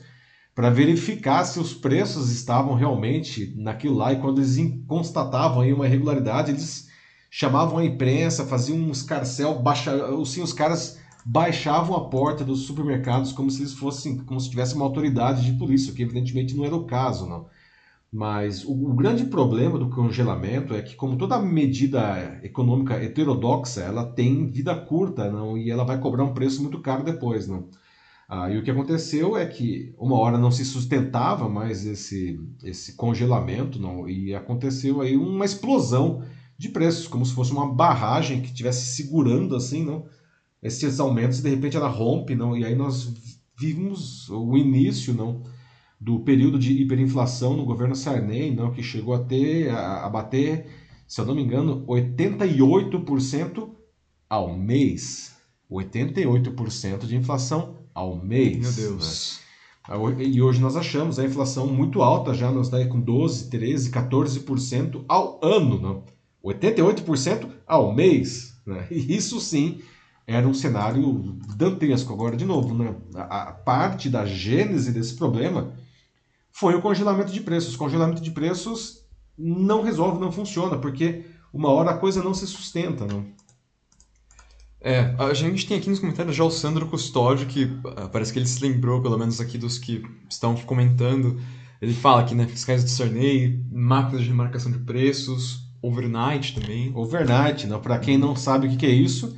para verificar se os preços estavam realmente naquilo lá e quando eles constatavam aí uma irregularidade, eles chamavam a imprensa, faziam um escarcel, baixa, assim, os caras baixavam a porta dos supermercados como se eles fossem, como se tivesse uma autoridade de polícia, que evidentemente não era o caso, não. Mas o, o, grande problema do congelamento é que, como toda medida econômica heterodoxa, ela tem vida curta, não, e ela vai cobrar um preço muito caro depois, não. Ah, e o que aconteceu é que uma hora não se sustentava mais esse, esse congelamento não, e aconteceu aí uma explosão de preços, como se fosse uma barragem que estivesse segurando assim, não, esses aumentos de repente ela rompe, não, e aí nós vimos o início, não, do período de hiperinflação no governo Sarney, não, que chegou a ter a, a bater, se eu não me engano, 88% ao mês. 88% de inflação ao mês. Meu Deus. Né? E hoje nós achamos a inflação muito alta, já nos dá com 12, 13, 14% ao ano, né? 88% ao mês. Né? E isso sim era um cenário dantesco. Agora, de novo, né? a, a parte da gênese desse problema foi o congelamento de preços. O congelamento de preços não resolve, não funciona, porque uma hora a coisa não se sustenta. Não? É, a gente tem aqui nos comentários já o Sandro Custódio, que uh, parece que ele se lembrou, pelo menos aqui dos que estão comentando. Ele fala aqui, né, fiscais de Sarney, máquinas de marcação de preços, overnight também. Overnight, né? para quem não sabe o que é isso,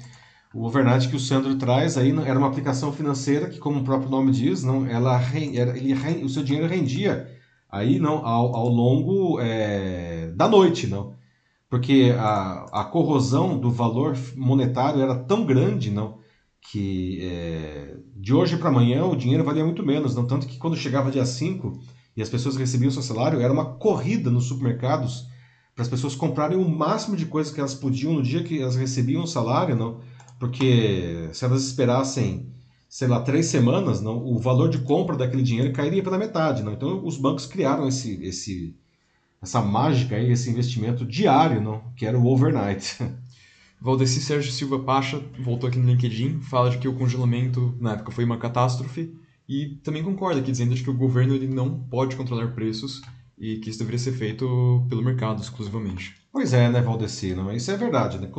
o overnight que o Sandro traz aí era uma aplicação financeira que, como o próprio nome diz, não, ela ele, o seu dinheiro rendia aí não ao, ao longo é, da noite, não porque a, a corrosão do valor monetário era tão grande, não, que é, de hoje para amanhã o dinheiro valia muito menos, não tanto que quando chegava dia 5 e as pessoas recebiam seu salário, era uma corrida nos supermercados para as pessoas comprarem o máximo de coisas que elas podiam no dia que elas recebiam o salário, não, porque se elas esperassem sei lá, três semanas, não, o valor de compra daquele dinheiro cairia pela metade. Não? Então, os bancos criaram esse, esse, essa mágica aí, esse investimento diário, não? que era o overnight. Valdeci Sérgio Silva Pacha voltou aqui no LinkedIn, fala de que o congelamento na época foi uma catástrofe e também concorda aqui dizendo que o governo ele não pode controlar preços e que isso deveria ser feito pelo mercado exclusivamente. Pois é, né, Valdeci? Não? Isso é verdade. Né?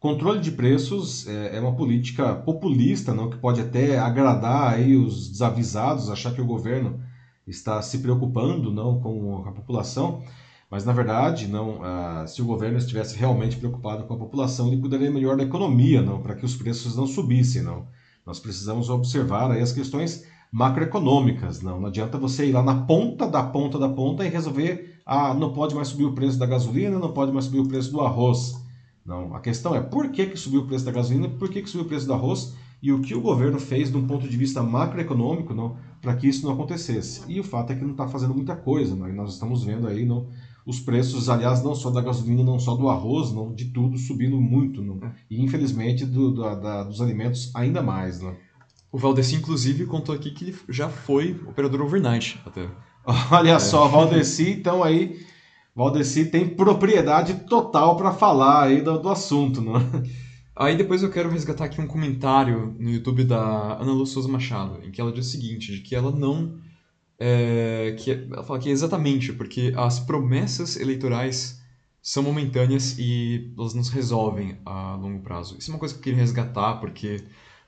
Controle de preços é, é uma política populista, não? que pode até agradar aí os desavisados, achar que o governo está se preocupando não com a população, Mas, na verdade, não, ah, se o governo estivesse realmente preocupado com a população, ele cuidaria melhor da economia, não, para que os preços não subissem. Não. Nós precisamos observar aí as questões macroeconômicas. Não, não adianta você ir lá na ponta da ponta da ponta e resolver, ah, não pode mais subir o preço da gasolina, não pode mais subir o preço do arroz. Não, a questão é por que, que subiu o preço da gasolina, por que, que subiu o preço do arroz e o que o governo fez de um ponto de vista macroeconômico para que isso não acontecesse. E o fato é que não está fazendo muita coisa, e nós estamos vendo aí não, os preços, aliás, não só da gasolina, não só do arroz, não, de tudo subindo muito, não, e infelizmente do, do da, dos alimentos ainda mais. Não. O Valdeci, inclusive, contou aqui que ele já foi operador overnight até. Olha é. só, Valdeci, então aí Valdeci tem propriedade total para falar aí do, do assunto, não? Aí depois eu quero resgatar aqui um comentário no YouTube da Ana Lu Souza Machado, em que ela diz o seguinte, de que ela não... É, que ela fala que é exatamente porque as promessas eleitorais são momentâneas e elas não se resolvem a longo prazo. Isso é uma coisa que eu queria resgatar, porque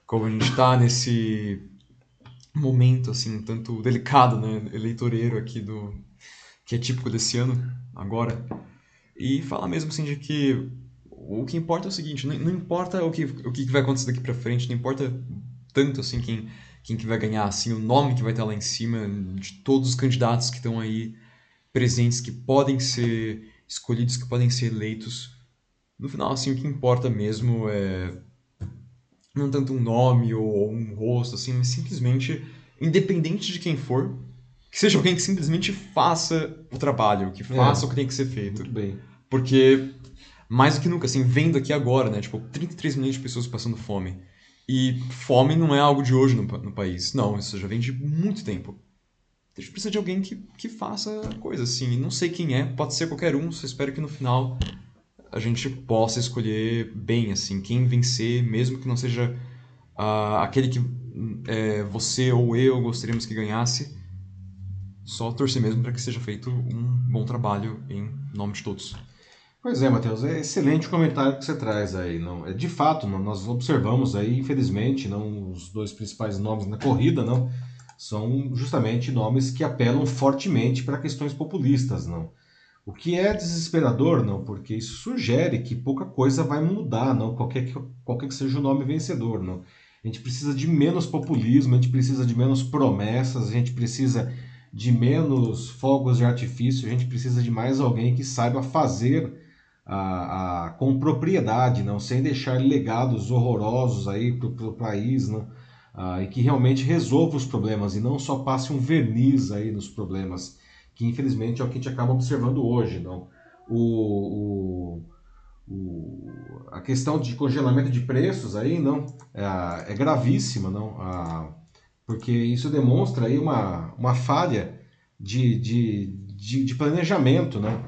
como a gente está nesse momento assim tanto delicado, né, eleitoreiro aqui do que é típico desse ano agora, e fala mesmo assim de que o que importa é o seguinte, não, não importa o que, o que vai acontecer daqui para frente, não importa tanto assim quem, quem que vai ganhar, assim, o nome que vai estar lá em cima de todos os candidatos que estão aí presentes, que podem ser escolhidos, que podem ser eleitos. No final, assim, o que importa mesmo é não tanto um nome ou um rosto, assim, mas simplesmente, independente de quem for, que seja alguém que simplesmente faça o trabalho, que faça é. o que tem que ser feito. Muito bem. Porque, mais do que nunca, assim, vendo aqui agora, né, tipo, 33 milhões de pessoas passando fome. E fome não é algo de hoje no, no país. Não, isso já vem de muito tempo. A gente precisa de alguém que, que faça coisa, assim. Não sei quem é, pode ser qualquer um, só espero que no final a gente possa escolher bem, assim, quem vencer, mesmo que não seja uh, aquele que é, você ou eu gostaríamos que ganhasse. Só torcer mesmo para que seja feito um bom trabalho em nome de todos. Pois é, Matheus, é excelente o comentário que você traz aí. Não, é de fato, não, nós observamos aí, infelizmente, não os dois principais nomes na corrida, não, são justamente nomes que apelam fortemente para questões populistas, não. O que é desesperador, não, porque isso sugere que pouca coisa vai mudar, não, qualquer que, qualquer que seja o nome vencedor, não. A gente precisa de menos populismo, a gente precisa de menos promessas, a gente precisa de menos fogos de artifício, a gente precisa de mais alguém que saiba fazer a, a, com propriedade, não sem deixar legados horrorosos aí para o país, não, ah, e que realmente resolva os problemas e não só passe um verniz aí nos problemas que infelizmente é o que a gente acaba observando hoje. Não? O, o, o a questão de congelamento de preços aí não é, é gravíssima, não? A, porque isso demonstra aí uma, uma falha de, de, de, de planejamento né?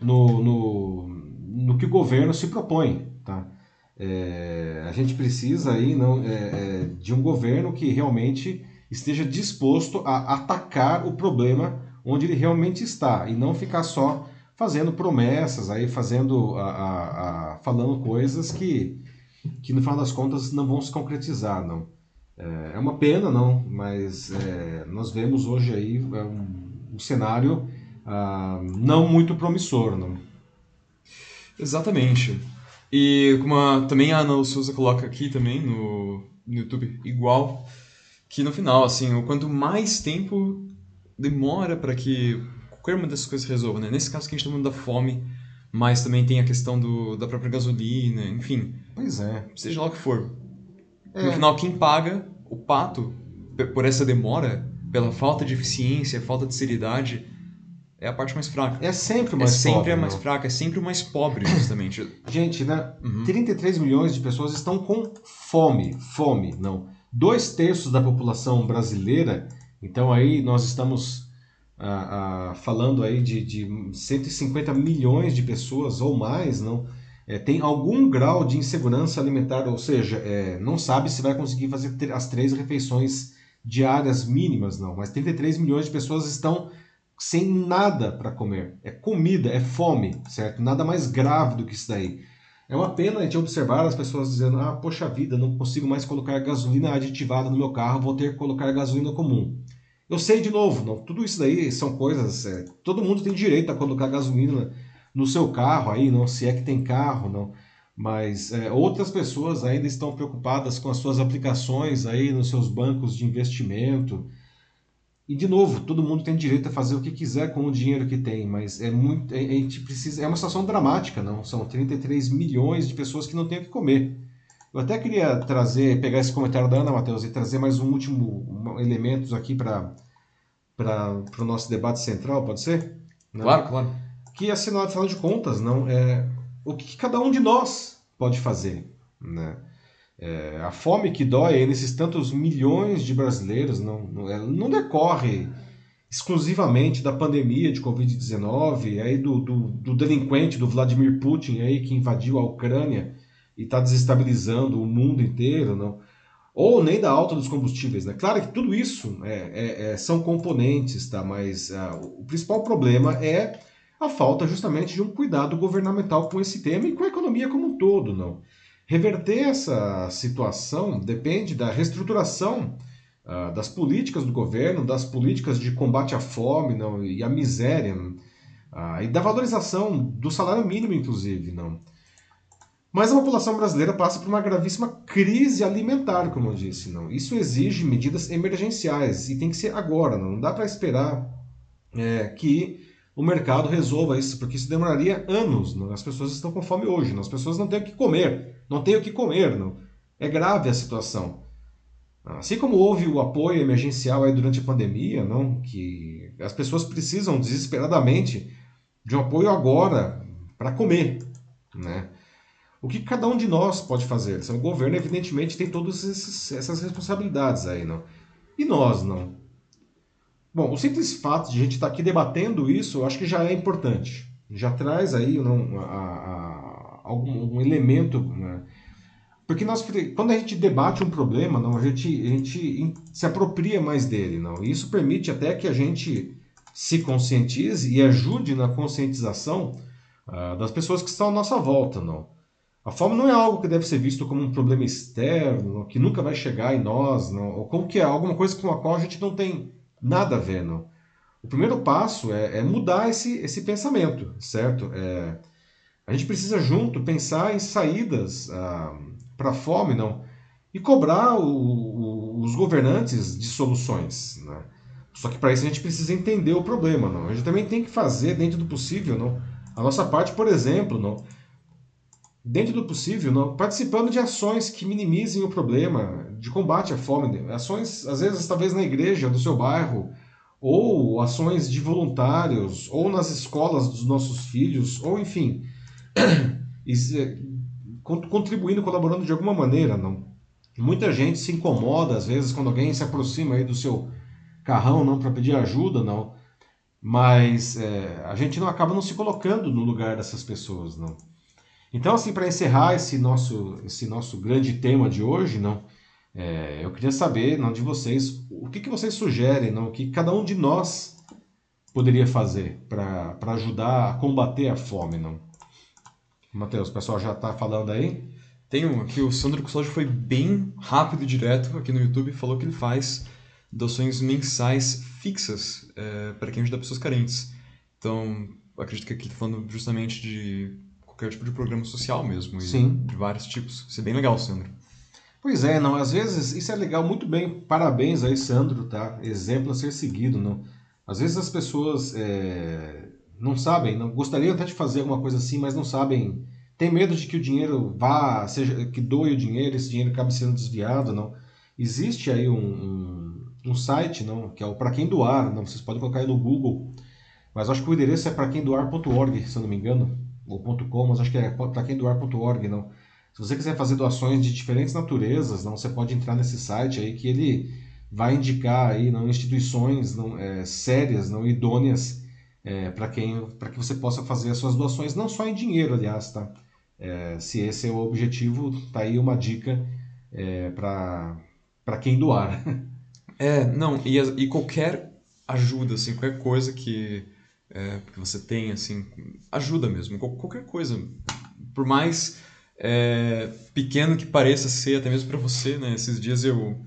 no, no, no que o governo se propõe. Tá? É, a gente precisa aí não, é, é, de um governo que realmente esteja disposto a atacar o problema onde ele realmente está e não ficar só fazendo promessas, aí fazendo a, a, a, falando coisas que, que no final das contas não vão se concretizar, não. É, é uma pena, não, mas é, nós vemos hoje aí é um, um cenário ah, não muito promissor, não. Exatamente. E como a, também a Ana Souza coloca aqui também no, no YouTube, igual, que no final, assim, o quanto mais tempo demora para que qualquer uma dessas coisas resolva, né? Nesse caso que a gente está falando da fome, mas também tem a questão do, da própria gasolina, enfim. Pois é. Seja lá o que for. É. No final, quem paga o pato por essa demora, pela falta de eficiência, falta de seriedade, é a parte mais fraca. É sempre o mais é sempre pobre, a mais fraca, é sempre o mais pobre, justamente. Gente, né? Uhum. 33 milhões de pessoas estão com fome. Fome, não. Dois terços da população brasileira então aí nós estamos ah, ah, falando aí de, de 150 milhões de pessoas ou mais, não? É, tem algum grau de insegurança alimentar, ou seja, é, não sabe se vai conseguir fazer as três refeições diárias mínimas, não. Mas 33 milhões de pessoas estão sem nada para comer. É comida, é fome, certo? Nada mais grave do que isso daí. É uma pena a gente observar as pessoas dizendo: ah, poxa vida, não consigo mais colocar gasolina aditivada no meu carro, vou ter que colocar gasolina comum. Eu sei de novo, não, tudo isso daí são coisas. É, todo mundo tem direito a colocar gasolina no seu carro aí, não, se é que tem carro, não. Mas é, outras pessoas ainda estão preocupadas com as suas aplicações aí nos seus bancos de investimento. E de novo, todo mundo tem direito a fazer o que quiser com o dinheiro que tem, mas é muito, é, a gente precisa, é uma situação dramática, não? São 33 milhões de pessoas que não têm o que comer. Eu até queria trazer, pegar esse comentário da Ana Matheus e trazer mais um último elementos aqui para o nosso debate central, pode ser? Não? Claro, claro. Que assim, afinal de contas, não é o que cada um de nós pode fazer, né? É, a fome que dói aí nesses tantos milhões de brasileiros não, não, é, não decorre exclusivamente da pandemia de Covid-19, aí do, do, do, delinquente, do Vladimir Putin aí que invadiu a Ucrânia e está desestabilizando o mundo inteiro, não? ou nem da alta dos combustíveis. Né? Claro que tudo isso é, é, é são componentes, tá? mas uh, o principal problema é a falta justamente de um cuidado governamental com esse tema e com a economia como um todo. não. Reverter essa situação depende da reestruturação uh, das políticas do governo, das políticas de combate à fome não, e à miséria, uh, e da valorização do salário mínimo, inclusive. não. Mas a população brasileira passa por uma gravíssima crise alimentar, como eu disse. Não. Isso exige medidas emergenciais e tem que ser agora. Não, não dá para esperar é, que o mercado resolva isso, porque isso demoraria anos. Não? As pessoas estão com fome hoje, as pessoas não têm o que comer, não têm o que comer. Não? É grave a situação. Assim como houve o apoio emergencial aí durante a pandemia, não, que as pessoas precisam desesperadamente de um apoio agora para comer, né? O que cada um de nós pode fazer? O governo, evidentemente, tem todas essas responsabilidades aí, não? E nós, não? Bom, o simples fato de a gente estar tá aqui debatendo isso, eu acho que já é importante. Já traz aí não, a, a, algum um elemento, né? Porque nós, quando a gente debate um problema, não, a gente, a gente se apropria mais dele, não? E isso permite até que a gente se conscientize e ajude na conscientização uh, das pessoas que estão à nossa volta, não? A fome não é algo que deve ser visto como um problema externo, que nunca vai chegar em nós, não, ou como que é alguma coisa com a qual a gente não tem nada a ver. Não. O primeiro passo é, é mudar esse, esse pensamento, certo? É, a gente precisa junto pensar em saídas ah, para a fome, não, e cobrar o, o, os governantes de soluções. Né? Só que para isso a gente precisa entender o problema, não. A gente também tem que fazer dentro do possível, não. A nossa parte, por exemplo, não dentro do possível, não, participando de ações que minimizem o problema de combate à fome, ações às vezes talvez na igreja do seu bairro, ou ações de voluntários, ou nas escolas dos nossos filhos, ou enfim, é, contribuindo, colaborando de alguma maneira, não. Muita gente se incomoda às vezes quando alguém se aproxima aí do seu carrão, não para pedir ajuda, não. Mas é, a gente não acaba não se colocando no lugar dessas pessoas, não. Então, assim, para encerrar esse nosso, esse nosso grande tema de hoje, não, é, eu queria saber, não, de vocês, o que, que vocês sugerem, não, o que cada um de nós poderia fazer para ajudar a combater a fome, não? Matheus, o pessoal já está falando aí? Tem um aqui, o Sandro Custódio foi bem rápido e direto aqui no YouTube, falou que ele faz doações mensais fixas é, para quem ajuda pessoas carentes. Então, acredito que aqui está falando justamente de qualquer tipo de programa social mesmo. Sim. De vários tipos. Isso é bem legal, Sandro. Pois é, não, às vezes isso é legal, muito bem, parabéns aí, Sandro, tá? Exemplo a ser seguido, não? Às vezes as pessoas é, não sabem, não gostariam até de fazer alguma coisa assim, mas não sabem, tem medo de que o dinheiro vá, seja que doe o dinheiro, esse dinheiro acabe sendo desviado, não? Existe aí um, um, um site, não, que é o para quem doar, não? Vocês podem colocar aí no Google, mas acho que o endereço é para quem doar.org, se eu não me engano ou .com, mas acho que é taquemdoar.org, não. Se você quiser fazer doações de diferentes naturezas, não, você pode entrar nesse site aí que ele vai indicar aí não instituições não é, sérias, não idôneas é, para quem para que você possa fazer as suas doações, não só em dinheiro, aliás, tá? É, se esse é o objetivo, tá aí uma dica é, para para quem doar. É, não, e, e qualquer ajuda, assim, qualquer coisa que é, que você tem, assim, ajuda mesmo, qualquer coisa. Por mais é, pequeno que pareça ser, até mesmo para você, né? Esses dias eu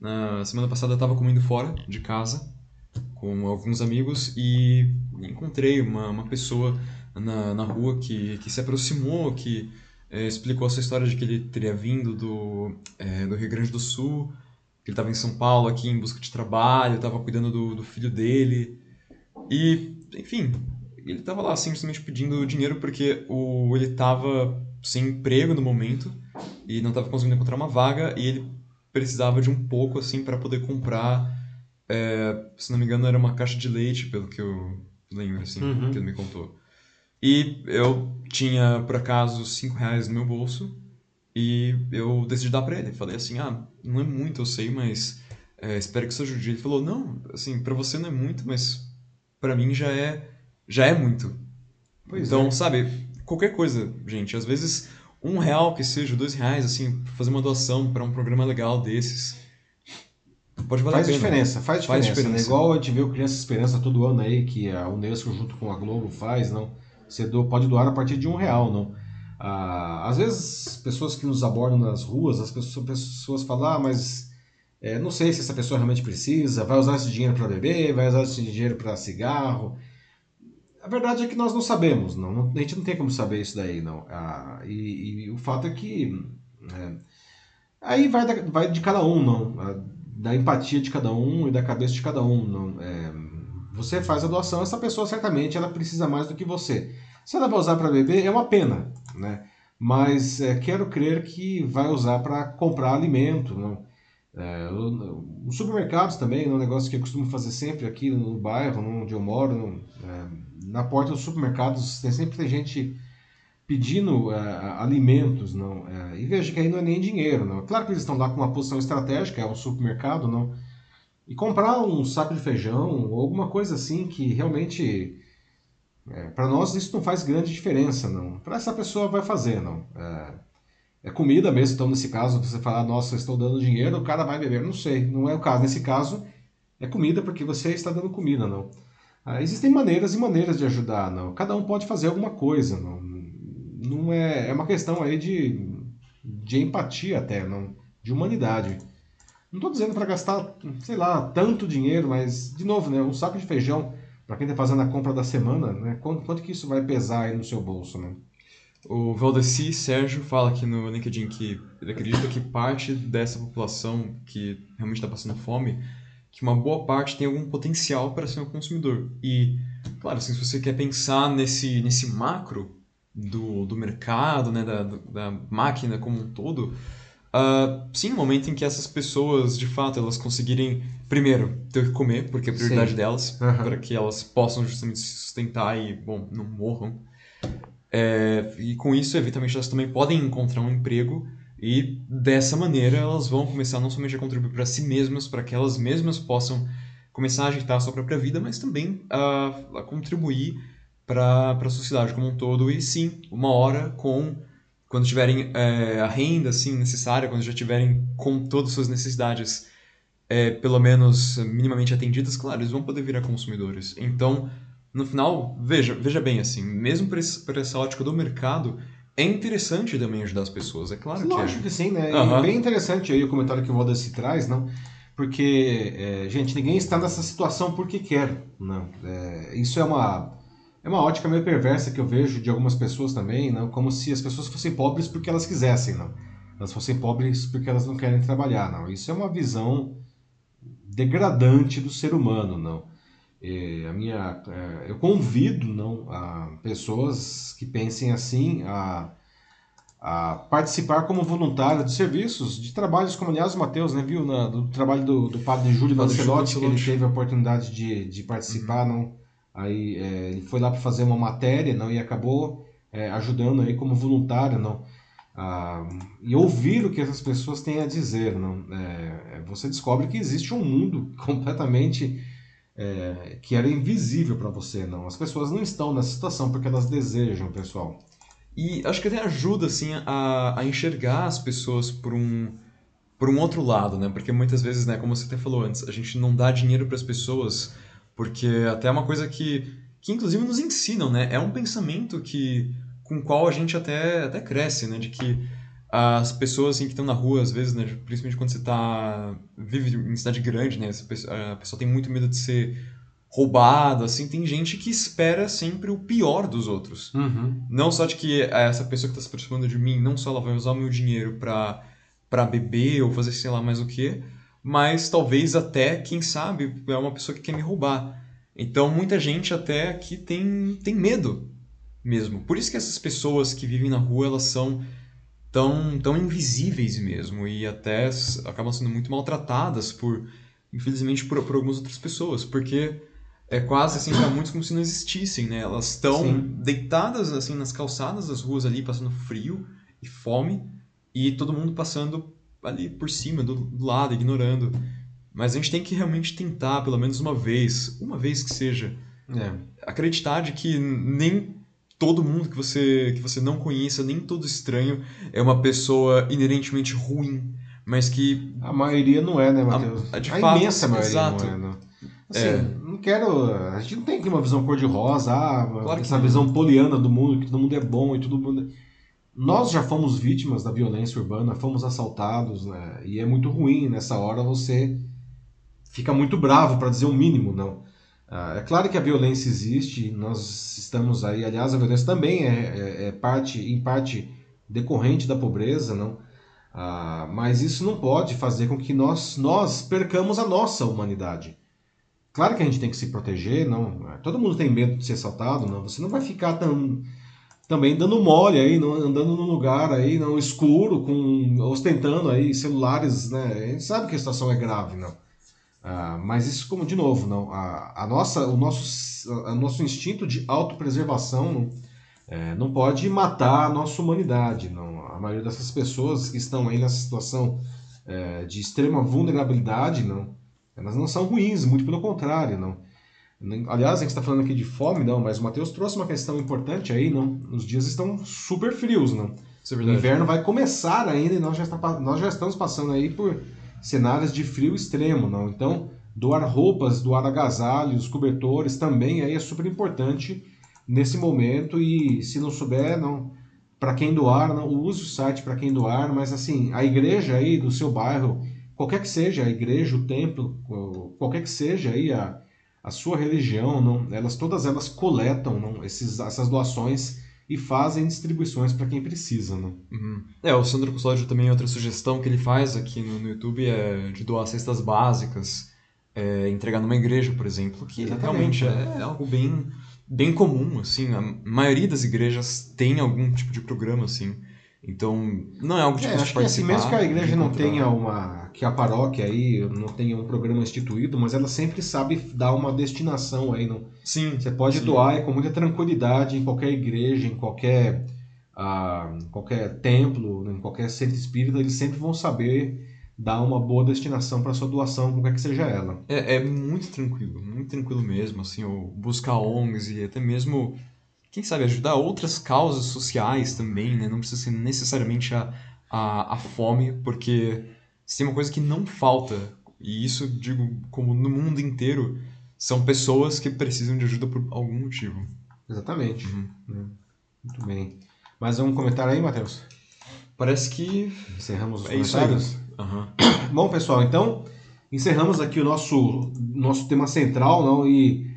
Na semana passada estava comendo fora de casa com alguns amigos e encontrei uma, uma pessoa na, na rua que, que se aproximou, que é, explicou essa história de que ele teria vindo do, é, do Rio Grande do Sul, que ele estava em São Paulo aqui em busca de trabalho, estava cuidando do, do filho dele. E, enfim, ele estava lá simplesmente pedindo dinheiro porque o, ele estava sem emprego no momento e não estava conseguindo encontrar uma vaga e ele precisava de um pouco assim para poder comprar, é, se não me engano era uma caixa de leite, pelo que eu lembro assim, uhum. que ele me contou. E eu tinha, por acaso, 5 reais no meu bolso e eu decidi dar pra ele. Falei assim, ah, não é muito, eu sei, mas é, espero que isso ajude. Ele falou, não, assim, pra você não é muito, mas para mim já é, já é muito. Pois então, é. sabe, qualquer coisa, gente. Às vezes, um real que seja, dois reais, assim, fazer uma doação para um programa legal desses. Pode valer faz a pena. Diferença, faz diferença, faz diferença. Né? Igual a gente vê o Criança Esperança todo ano aí, que a Unesco junto com a Globo faz, não? Você pode doar a partir de um real, não? Ah, às vezes, pessoas que nos abordam nas ruas, as pessoas, pessoas falam, ah, mas é, não sei se essa pessoa realmente precisa, vai usar esse dinheiro para beber, vai usar esse dinheiro para cigarro. A verdade é que nós não sabemos, não, a gente não tem como saber isso daí, não. Ah, e, e, o fato é que é, aí vai, da, vai de cada um, não, ah, da empatia de cada um e da cabeça de cada um, não. É, você faz a doação, essa pessoa certamente ela precisa mais do que você. Se ela vai usar para beber, é uma pena, né? Mas é, quero crer que vai usar para comprar alimento, não? É, os supermercados também, é um negócio que eu costumo fazer sempre aqui no bairro onde eu moro. No, é, na porta dos supermercados tem sempre tem gente pedindo é, alimentos, não? É, e veja que aí não é nem dinheiro, não. Claro que eles estão lá com uma posição estratégica, é o supermercado, não? E comprar um saco de feijão ou alguma coisa assim que realmente é, para nós isso não faz grande diferença, não. Para essa pessoa vai fazer, não. É, é, comida mesmo, então nesse caso você falar, nossa, estou dando dinheiro, o cara vai beber, não sei, não é o caso. Nesse caso é comida porque você está dando comida, não. Ah, existem maneiras e maneiras de ajudar, não. Cada um pode fazer alguma coisa, não. Não é, é uma questão aí de, de empatia até, não, de humanidade. Não estou dizendo para gastar, sei lá, tanto dinheiro, mas, de novo, né, um saco de feijão, para quem está fazendo a compra da semana, né, quanto, quanto que isso vai pesar aí no seu bolso, né? O Valdeci Sérgio fala aqui no LinkedIn que ele acredita que parte dessa população que realmente está passando fome, que uma boa parte tem algum potencial para ser um consumidor. E, claro, assim, se você quer pensar nesse, nesse macro do, do mercado, né, da, da máquina como um todo, Uh, sim, o momento em que essas pessoas, de fato, elas conseguirem, primeiro, ter o que comer, porque é a prioridade sim. delas, uhum. para que elas possam justamente se sustentar e, bom, não morram. É, e com isso, eventualmente, elas também podem encontrar um emprego e, dessa maneira, elas vão começar não somente a contribuir para si mesmas, para que elas mesmas possam começar a ajeitar a sua própria vida, mas também a, a contribuir para a sociedade como um todo. E, sim, uma hora com quando tiverem é, a renda assim necessária, quando já tiverem com todas as suas necessidades é, pelo menos minimamente atendidas, claro, eles vão poder virar consumidores. Então, no final, veja, veja bem assim, mesmo por essa ótica do mercado, é interessante também ajudar as pessoas, é claro Lógico que é. Lógico que sim, né? Uhum. bem interessante aí o comentário que o Valdeci traz, não? Porque, é, gente, ninguém está nessa situação porque quer, não. É, isso é uma é uma ótica meio perversa que eu vejo de algumas pessoas também, não? como se as pessoas fossem pobres porque elas quisessem, não. Elas fossem pobres porque elas não querem trabalhar, não. Isso é uma visão degradante do ser humano, não. E a minha, é, eu convido, não, a pessoas que pensem assim a, a participar como voluntário de serviços, de trabalhos como, aliás, o Matheus, né, viu, na, do trabalho do, do padre Júlio Lancelotti, que ele teve a oportunidade de, de participar, uhum. não Aí é, ele foi lá para fazer uma matéria, não, e acabou é, ajudando aí como voluntário, não. Ah, e ouvir o que essas pessoas têm a dizer, não. É, é você descobre que existe um mundo completamente é, que era invisível para você, não. As pessoas não estão nessa situação porque elas desejam, pessoal. E acho que até ajuda assim a, a enxergar as pessoas por um por um outro lado, né? Porque muitas vezes, né, como você até falou antes, a gente não dá dinheiro para as pessoas porque até é uma coisa que, que inclusive nos ensinam, né? É um pensamento que com o qual a gente até, até cresce, né? De que as pessoas assim, que estão na rua, às vezes, né, principalmente quando você tá, vive em cidade grande, né, a pessoa tem muito medo de ser roubado, assim, tem gente que espera sempre o pior dos outros. Uhum. Não só de que essa pessoa que está se aproximando de mim, não só ela vai usar o meu dinheiro para para beber ou fazer sei lá mais o que, mas talvez até, quem sabe, é uma pessoa que quer me roubar. Então muita gente até aqui tem, tem medo mesmo. Por isso que essas pessoas que vivem na rua, elas são tão, tão invisíveis mesmo e até acabam sendo muito maltratadas por, infelizmente, por, por algumas outras pessoas, porque é quase assim para muitos como se não existissem, né? Elas estão deitadas assim nas calçadas das ruas ali, passando frio e fome e todo mundo passando ali por cima, do, do lado, ignorando. Mas a gente tem que realmente tentar, pelo menos uma vez, uma vez que seja, É. acreditar de que nem todo mundo que você que você não conheça, nem todo estranho é uma pessoa inerentemente ruim, mas que A maioria não é, né, Matheus? A- de a fato, imensa maioria exato. não é, não. Assim, É. não quero... A gente não tem aqui uma visão cor-de-rosa, ah, Claro essa não. visão poliana do mundo, que todo mundo é bom e todo mundo... Nós já fomos vítimas da violência urbana, fomos assaltados, né? E é muito ruim nessa hora você fica muito bravo, para dizer o mínimo, não. Ah, é claro que a violência existe, nós estamos aí, aliás, a violência também é, é- é parte, em parte, decorrente da pobreza, não? Ah, mas isso não pode fazer com que nós, nós percamos a nossa humanidade. Claro que a gente tem que se proteger, não. Todo mundo tem medo de ser assaltado, não. Você não vai ficar tão, também dando mole aí, não, andando num lugar aí, não escuro, com ostentando aí celulares, né? A gente sabe que a situação é grave, não. Ah, mas isso, como de novo, não. A, a nossa, o nosso, a- nosso instinto de autopreservação não, é, não pode matar a nossa humanidade, não. A maioria dessas pessoas que estão aí nessa situação é, de extrema vulnerabilidade, não. Elas não são ruins, muito pelo contrário, não. Aliás, a gente está falando aqui de fome, não, mas o Matheus trouxe uma questão importante aí, não. Os dias estão super frios, não. é O inverno vai começar ainda e nós já, está, nós já estamos passando aí por cenários de frio extremo, não? Então, doar roupas, doar agasalhos, cobertores também aí é super importante nesse momento e se não souber, não, para quem doar, não use o site para quem doar, mas assim, a igreja aí do seu bairro, qualquer que seja a igreja, o templo, qualquer que seja aí a, a sua religião, não, elas todas elas coletam não, esses, essas doações e fazem distribuições para quem precisa, né? Uhum. É, o Sandro Custódio também, outra sugestão que ele faz aqui no, no YouTube é de doar cestas básicas, é, entregar numa igreja, por exemplo, que Exatamente, realmente é, algo bem, bem comum, assim, a maioria das igrejas tem algum tipo de programa, assim, então não é algo É, difícil acho de que assim, participar. mesmo que a igreja de não tenha uma. que a paróquia aí não tenha um programa instituído, mas ela sempre sabe dar uma destinação aí. Não, Sim, você pode sim. doar com muita tranquilidade em qualquer igreja, em qualquer, ah, qualquer templo, em qualquer centro espírita, eles sempre vão saber dar uma boa destinação para sua doação, qualquer que seja ela. É, é muito tranquilo, muito tranquilo mesmo, assim, buscar ONGs e até mesmo, quem sabe, ajudar outras causas sociais também, né? Não precisa ser necessariamente a, a, a fome, porque se tem uma coisa que não falta, e isso digo como no mundo inteiro, são pessoas que precisam de ajuda por algum motivo. Exatamente. Uhum. Né? Muito bem. Mais um comentário aí, Matheus? Parece que Encerramos os é isso aí. comentários? Aham. Bom, pessoal, então encerramos aqui o nosso, nosso tema central, não e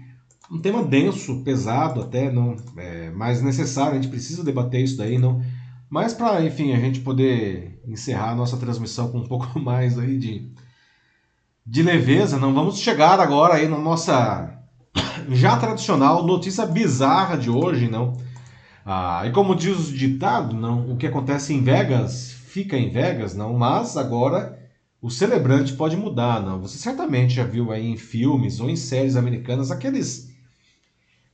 um tema denso, pesado até, não, é, mas necessário. A gente precisa debater isso daí, não. Mas para, enfim, a gente poder encerrar a nossa transmissão com um pouco mais aí de de leveza, não vamos chegar agora aí na nossa já tradicional notícia bizarra de hoje, não. Ah, e como diz o ditado, não, o que acontece em Vegas fica em Vegas, não, mas agora o celebrante pode mudar, não. Você certamente já viu aí em filmes ou em séries americanas aqueles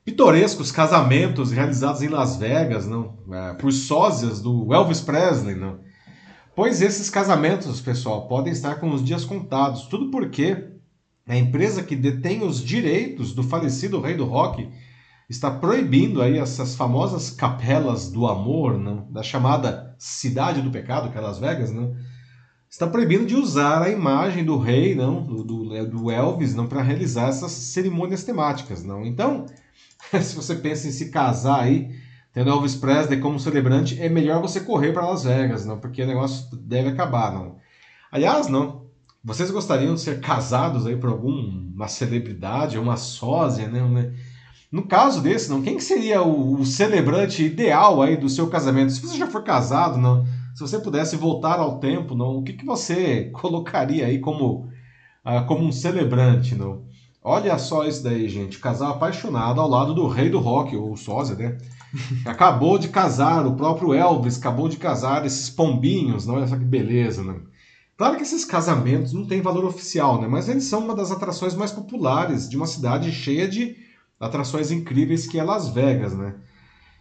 pitorescos casamentos realizados em Las Vegas, não, é, por sósias do Elvis Presley, não. Pois esses casamentos, pessoal, podem estar com os dias contados, tudo porque a empresa que detém os direitos do falecido rei do rock está proibindo aí essas famosas capelas do amor, não, da chamada cidade do pecado, que é Las Vegas, não, está proibindo de usar a imagem do rei, não, do, do, do Elvis, não, para realizar essas cerimônias temáticas, não. Então, se você pensa em se casar aí, tendo Elvis Presley como celebrante, é melhor você correr para Las Vegas, não, porque o negócio deve acabar, não. Aliás, não. Vocês gostariam de ser casados aí por alguma celebridade, uma sósia, né? No caso desse, não, quem que seria o, o, celebrante ideal aí do seu casamento? Se você já for casado, não, se você pudesse voltar ao tempo, não, o que, que você colocaria aí como, uh, como um celebrante, não? Olha só isso daí, gente. Casal apaixonado ao lado do rei do rock, ou sósia, né? acabou de casar, o próprio Elvis acabou de casar esses pombinhos, não? Olha só que beleza, né? Claro que esses casamentos não têm valor oficial, né? Mas eles são uma das atrações mais populares de uma cidade cheia de atrações incríveis que é Las Vegas, né?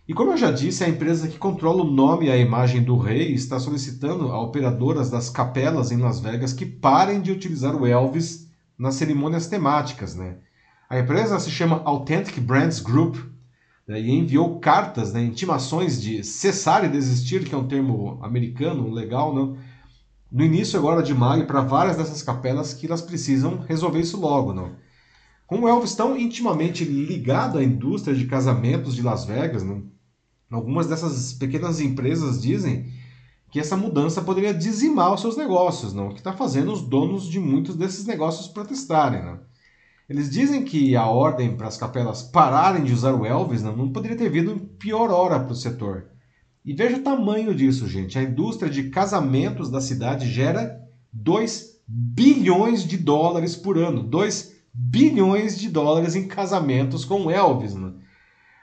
E como eu já disse, a empresa que controla o nome e a imagem do rei está solicitando a operadoras das capelas em Las Vegas que parem de utilizar o Elvis nas cerimônias temáticas, né? A empresa se chama Authentic Brands Group né, e enviou cartas, né, intimações de cessar e desistir, que é um termo americano legal? Né? no início agora de maio para várias dessas capelas que elas precisam resolver isso logo, não? Com o Elvis tão intimamente ligado à indústria de casamentos de Las Vegas, não? algumas dessas pequenas empresas dizem que essa mudança poderia dizimar os seus negócios, não? que está fazendo os donos de muitos desses negócios protestarem. Não? Eles dizem que a ordem para as capelas pararem de usar o Elvis não, não poderia ter vindo em pior hora para o setor e veja o tamanho disso, gente. A indústria de casamentos da cidade gera 2 bilhões de dólares por ano. 2 bilhões de dólares em casamentos com Elvis. Né?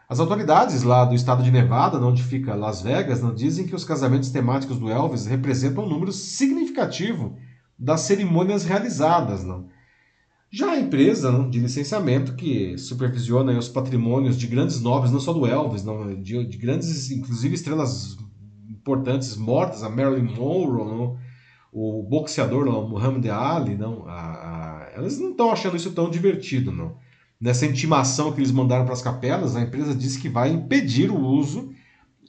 As autoridades lá do estado de Nevada, onde fica Las Vegas, não dizem que os casamentos temáticos do Elvis representam um número significativo das cerimônias realizadas. Não? Já a empresa não, de licenciamento que supervisiona os patrimônios de grandes nobres, não só do Elvis, não, de, de grandes, inclusive estrelas importantes mortas, a Marilyn Monroe, não, o boxeador não, Muhammad Ali, não, a, a, elas não estão achando isso tão divertido, não. Nessa intimação que eles mandaram para as capelas, a empresa disse que vai impedir o uso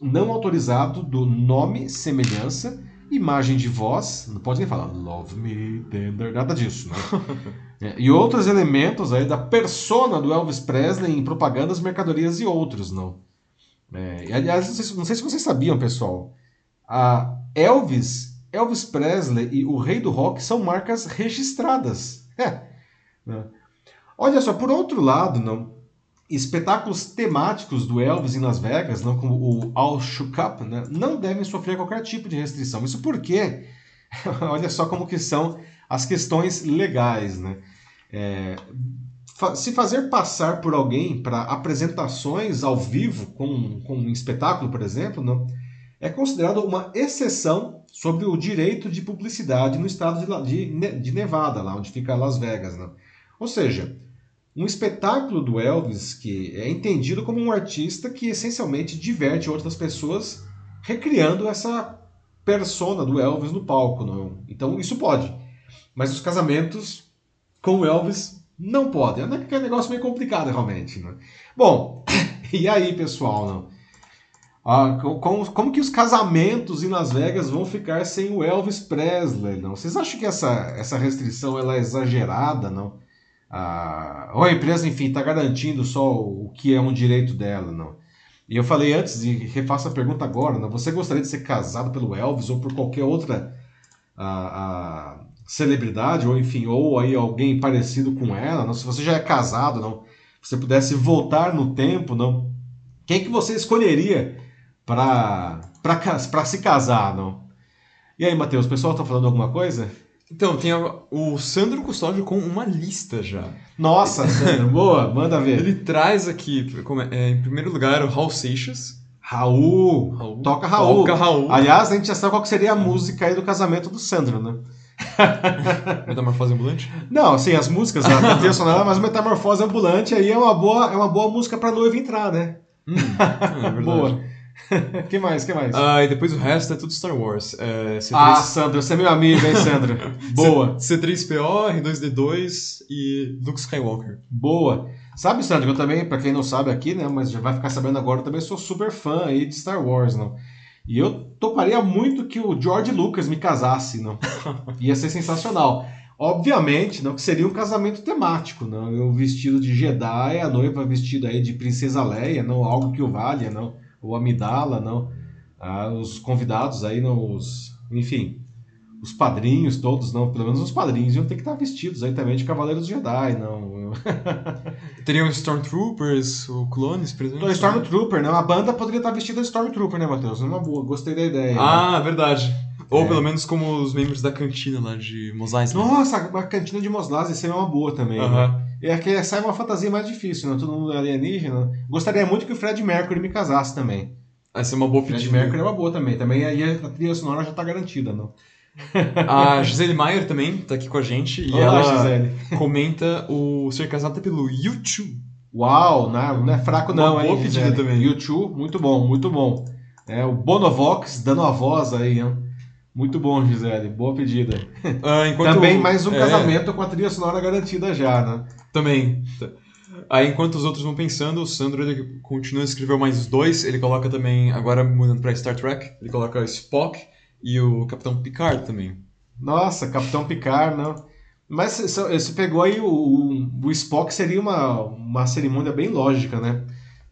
não autorizado do nome, semelhança imagem de voz, não pode nem falar love me tender, nada disso, né? é, e outros elementos aí da persona do Elvis Presley em propagandas, mercadorias e outros, não. É, e, aliás, não sei, não sei, se vocês sabiam, pessoal, a Elvis, Elvis Presley e o Rei do Rock são marcas registradas. É. Né? Olha só, por outro lado, não, espetáculos temáticos do Elvis em Las Vegas, não como o All Shook Up, né, não devem sofrer qualquer tipo de restrição. Isso porque, olha só como que são as questões legais, né? É, se fazer passar por alguém para apresentações ao vivo com, com um espetáculo, por exemplo, não, é considerado uma exceção sobre o direito de publicidade no estado de, de, de Nevada, lá onde fica Las Vegas. Não. Ou seja, um espetáculo do Elvis que é entendido como um artista que essencialmente diverte outras pessoas recriando essa persona do Elvis no palco. Não? Então isso pode. Mas os casamentos com o Elvis não podem. É um negócio meio complicado realmente. Né? Bom, e aí pessoal? Não? Ah, como, como, que os casamentos em Las Vegas vão ficar sem o Elvis Presley? Não? Vocês acham que essa, essa restrição ela é exagerada? Não? Ou a empresa, enfim, está garantindo só o que é um direito dela, não. E eu falei antes, e refaço a pergunta agora, não? você gostaria de ser casado pelo Elvis ou por qualquer outra a celebridade, ou enfim, ou aí alguém parecido com ela, não? se você já é casado, não, você pudesse voltar no tempo, não, quem que você escolheria para se casar, não? E aí, Matheus, o pessoal está falando alguma coisa? Então, tem a, o Sandro Custódio com uma lista já. Nossa, Sandro, boa, manda ver. Ele traz aqui, é, é, em primeiro lugar, o Raul Seixas. Raul, Raul. Toca Raul. Toca Raul. Aliás, a gente já sabe qual seria a música aí do casamento do Sandro, né? Metamorfose Ambulante? Não, sim, as músicas, a trilha sonora, mas Metamorfose Ambulante aí é uma boa, é uma boa música pra noiva entrar, né? Hum, é boa. que mais, que mais? Ah, e depois o resto é tudo Star Wars. É, C3... Ah, Sandro, você é meu amigo, hein, Sandro? Boa. C 3PO, R2D2 e Luke Skywalker. Boa. Sabe, Sandro, eu também, pra quem não sabe aqui, né, mas já vai ficar sabendo agora, eu também sou super fã aí de Star Wars, não? E eu toparia muito que o George Lucas me casasse, não? Ia ser sensacional. Obviamente, não que seria um casamento temático, não. Eu vestido de Jedi, a noiva vestida aí de Princesa Leia, não algo que o valha, não o Amidala, não. Ah, os convidados aí, não, os, enfim, os padrinhos todos, não, pelo menos os padrinhos iam ter que estar vestidos aí também de Cavaleiros Jedi, não. Teriam Stormtroopers, o clones presentes. Então, Stormtrooper, né? A banda poderia estar vestida de Stormtrooper, né, Matheus? Uma boa, gostei da ideia. né? Ah, verdade. Ou É. pelo menos como os membros da cantina lá de Mos Eisley. Nossa, a cantina de Mos Eisley seria uma boa também. né? É que sai uma fantasia mais difícil, né? Todo mundo é alienígena. Gostaria muito que o Fred Mercury me casasse também. Essa é uma boa Fred pedida. Mercury é uma boa também. Também aí a trilha sonora já tá garantida, não? A Gisele Maier também tá aqui com a gente e Olá, ela Gisele. comenta o ser casada pelo YouTube. Uau, não, não é fraco Uma não, boa hein, pedida Gisele? também. YouTube, muito bom, muito bom. É, o Bonovox dando a voz aí, hein? Muito bom, Gisele. Boa pedida. Ah, Também mais um é, casamento com a trilha sonora garantida já, né? Também. Aí, enquanto os outros vão pensando, o Sandro ele continua a escrever mais dois. Ele coloca também, agora mudando pra Star Trek, ele coloca Spock e o Capitão Picard também. Nossa, Capitão Picard, não. Mas você pegou aí o, o, Spock seria uma, uma cerimônia bem lógica, né?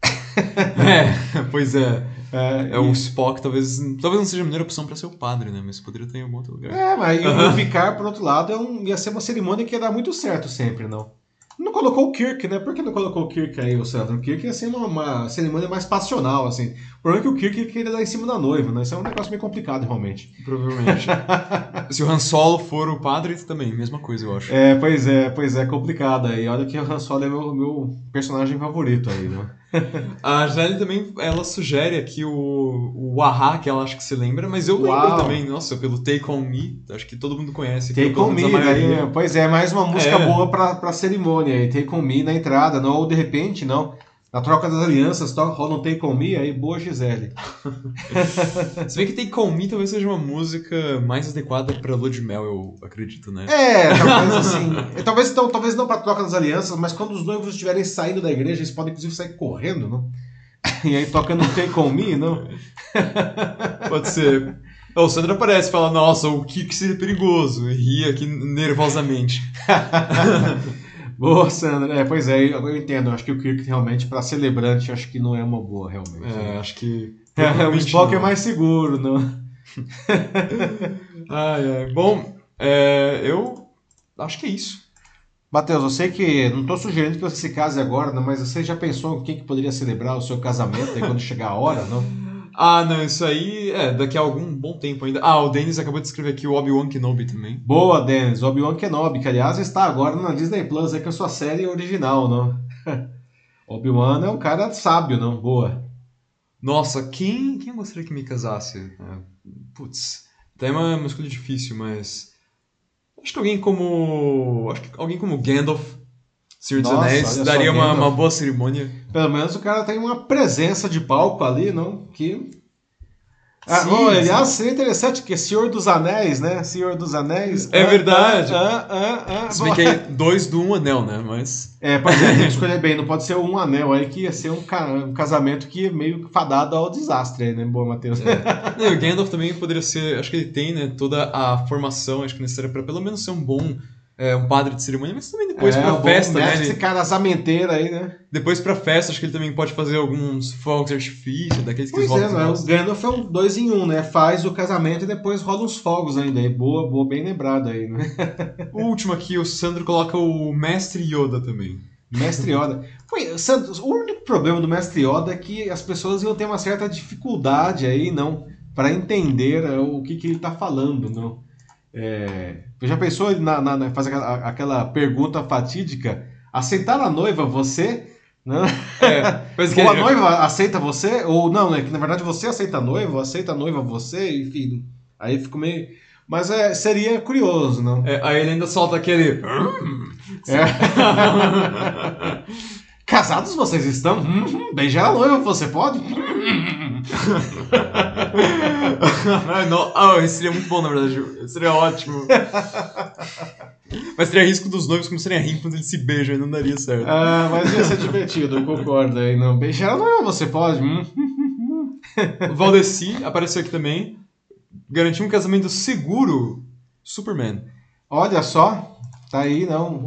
é, pois é. É, É o Spock, talvez, talvez não seja a melhor opção pra ser o padre, né? Mas poderia ter em algum outro lugar. É, mas e o Picard, por outro lado, é um- ia ser uma cerimônia que ia dar muito certo sempre, não? Não colocou o Kirk, né? Por que não colocou o Kirk aí, o Sandro? O Kirk ia ser uma, uma cerimônia mais passional, assim. O problema é que o Kirk queria dar em cima da noiva, né? Isso é um negócio meio complicado, realmente. Provavelmente. Se o Han Solo for o padre, também, mesma coisa, eu acho. É, pois é, pois é, complicado aí. Olha que o Han Solo é meu, meu personagem favorito aí, né? A Gisele também, ela sugere aqui o, o Aha, que ela acha que se lembra, mas eu Uau. lembro também, nossa, pelo Take On Me, acho que todo mundo conhece. Take On Me, daí, pois é, mais uma música É. boa pra, pra cerimônia aí. Take On Me na entrada, não, ou de repente, não. Na troca das alianças, rola um Take On Me, aí boa Gisele. Se bem que Take On Me talvez seja uma música mais adequada pra lua de mel, eu acredito, né? É, talvez assim. talvez, então, talvez não pra troca das alianças, mas quando os noivos estiverem saindo da igreja, eles podem inclusive sair correndo, não? E aí tocando Take On Me, não? Pode ser. O Sandro aparece e fala, nossa, o que que seria perigoso? E ri aqui nervosamente. Boa, Sandra. É, pois é, eu eu entendo. Acho que o Kirk realmente, pra celebrante, acho que não é uma boa, realmente. É, acho que... o provavelmente Spock é não. mais seguro, não? Ai, ai. Bom, é, eu acho que é isso. Matheus, eu sei que não estou sugerindo que você se case agora, não, mas você já pensou em quem que poderia celebrar o seu casamento quando chegar a hora, não? Ah, não, isso aí é daqui a algum bom tempo ainda. Ah, o Denis acabou de escrever aqui o Obi-Wan Kenobi também. Boa, Dennis. Obi-Wan Kenobi, que aliás está agora na Disney Plus, aí com a sua série original, não? Obi-Wan é um cara sábio, não? Boa. Nossa, quem, quem gostaria que me casasse? Ah, putz, até é uma, uma escolha difícil, mas. Acho que alguém como. Acho que alguém como Gandalf, Senhor dos Nossa, Anéis, daria uma, uma boa cerimônia. Pelo menos o cara tem uma presença de palco ali, não? Que. Ah, Sim, sim. aliás, seria interessante, que Senhor dos Anéis, né? Senhor dos Anéis. É ah, verdade. Ah, ah, ah, ah. Se bem que é dois do um anel, né? Mas. É, pois é, tem que escolher bem, não pode ser um anel aí que ia ser um, ca- um casamento que é meio fadado ao desastre aí, né? Boa, Matheus. Não, e o Gandalf também poderia ser. Acho que ele tem, né? Toda a formação, acho que necessária pra pelo menos ser um bom. É, um padre de cerimônia, mas também depois é, pra festa, né? Ele- casamenteiro aí, né? depois pra festa, acho que ele também pode fazer alguns fogos de artifício, daqueles que Pois é, né? o Gandalf é um dois em um, né? Faz o casamento e depois rola uns fogos ainda. Boa, boa, bem lembrado aí, né? O último aqui, o Sandro coloca o Mestre Yoda também. Mestre Yoda. Foi, Santos, o único problema do Mestre Yoda é que as pessoas iam ter uma certa dificuldade aí, não, para entender é, o que, que ele tá falando, não. É, já pensou ele na, na, fazer aquela, aquela pergunta fatídica? Aceitar a noiva você? Não? É, Ou a noiva aceita você? Ou não, né? Que na verdade você aceita a noiva, aceita a noiva você, enfim. Aí fico meio. Mas é, seria curioso, não? É, aí ele ainda solta aquele. É. Casados vocês estão? Hum, Beijar a noiva você pode? Ai, não, ah, esse seria muito bom, na verdade. Seria ótimo. Mas teria risco dos noivos começarem a rir quando eles se beijam e não daria certo. Ah, mas ia ser divertido, eu concordo aí. Não. Beijar a noiva você pode? Hum. O Valdeci apareceu aqui também. Garantiu um casamento seguro. Superman. Olha só, tá aí, não.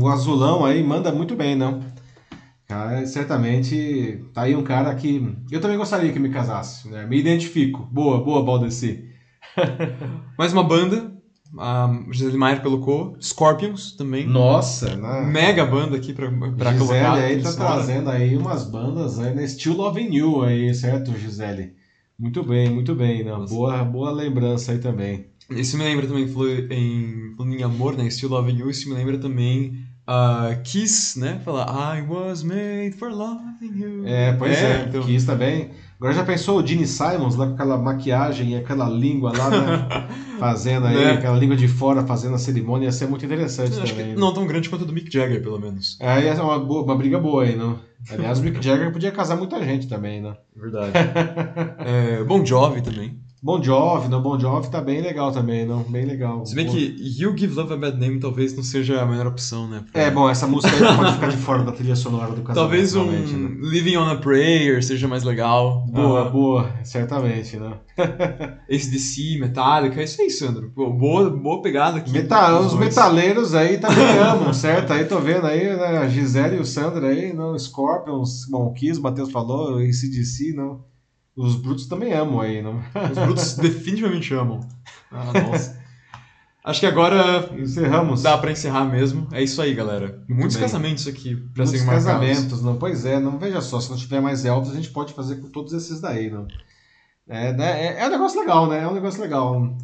O azulão aí manda muito bem, não. Cara, certamente tá aí um cara que eu também gostaria que me casasse, né? Me identifico. Boa, boa, Baldeci. Mais uma banda, a Gisele Maier colocou, Scorpions também. Nossa, né? Mega banda aqui pra, pra Gisele colocar. aí tá trazendo aí umas bandas aí, né? Still Loving You aí, certo, Gisele? Muito bem, muito bem, né? Nossa. Boa, boa lembrança aí também. Isso me lembra também, falou em, falando em amor, né? Still Loving You, isso me lembra também a Kiss, né? Falar I was made for loving you. É, pois é, então, Kiss também. Agora já pensou o Gene Simons lá com aquela maquiagem e aquela língua lá, né? Fazendo aí, Né? aquela língua de fora fazendo a cerimônia, ia ser muito interessante também. não tão grande quanto a do Mick Jagger, pelo menos. É uma, boa- uma briga boa aí, não? Aliás, o Mick Jagger podia casar muita gente também, né? Verdade. é, Bon Jovi também. Bon Jovi, não? Bon Jovi tá bem legal também, não? Bem legal. Se bem que You Give Love a Bad Name talvez não seja a melhor opção, né? pra- É, bom, essa música aí pode ficar de fora da trilha sonora do casamento. Talvez um né? Living on a Prayer seja mais legal. Boa, Ah, boa, certamente, né? ACDC, Metallica, é isso aí, Sandro. Pô, boa, boa pegada aqui. Meta, dos os metaleiros aí também amam, certo? Aí tô vendo aí, né? A Gisele e o Sandro aí, não, Scorpions, bom, Kiss, o Matheus falou, ACDC, não. Os brutos também amam aí, não? Os brutos definitivamente amam. Ah, nossa. Acho que agora Encerramos. dá pra encerrar mesmo. É isso aí, galera. Muitos bem. casamentos aqui Muitos serem marcados. casamentos, não? Pois é, não veja só, se não tiver mais elfos, a gente pode fazer com todos esses daí, não? É, né, é, é um negócio legal, né? É um negócio legal.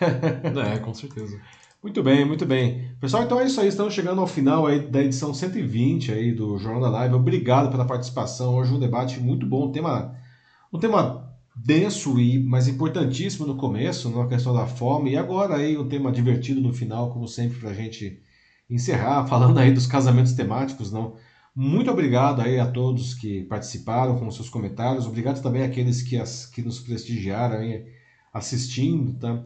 É, com certeza. Muito bem, muito bem. Pessoal, então é isso aí. Estamos chegando ao final aí da edição 120 aí do Jornal da Live. Obrigado pela participação. Hoje um debate muito bom. Tema, um tema denso e mas importantíssimo no começo, na questão da fome. E agora aí um tema divertido no final, como sempre, para a gente encerrar, falando aí dos casamentos temáticos, não? Muito obrigado aí a todos que participaram com seus comentários. Obrigado também àqueles que, as, que nos prestigiaram aí assistindo, tá?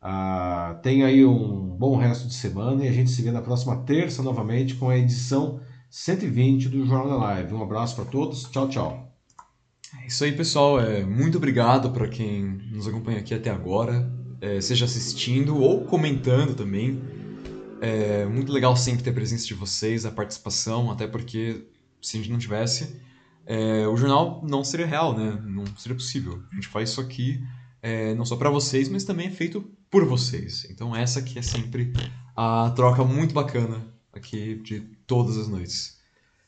Ah, tenha aí um bom resto de semana e a gente se vê na próxima terça novamente com a edição 120 do Jornal da Live. Um abraço para todos. Tchau, tchau. É isso aí, pessoal. É, muito obrigado para quem nos acompanha aqui até agora, é, seja assistindo ou comentando também. É muito legal sempre ter a presença de vocês, a participação, até porque se a gente não tivesse, é, o jornal não seria real, né? Não seria possível. A gente faz isso aqui é, não só para vocês, mas também é feito por vocês. Então essa aqui é sempre a troca muito bacana aqui de todas as noites.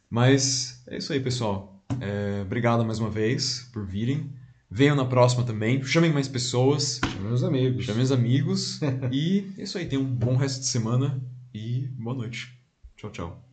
Mas é isso aí, pessoal. É, obrigado mais uma vez por virem. Venham na próxima também. Chamem mais pessoas. Tchau, meus amigos. Chamem os amigos. e é isso aí. Tenham um bom resto de semana. E boa noite. Tchau, tchau.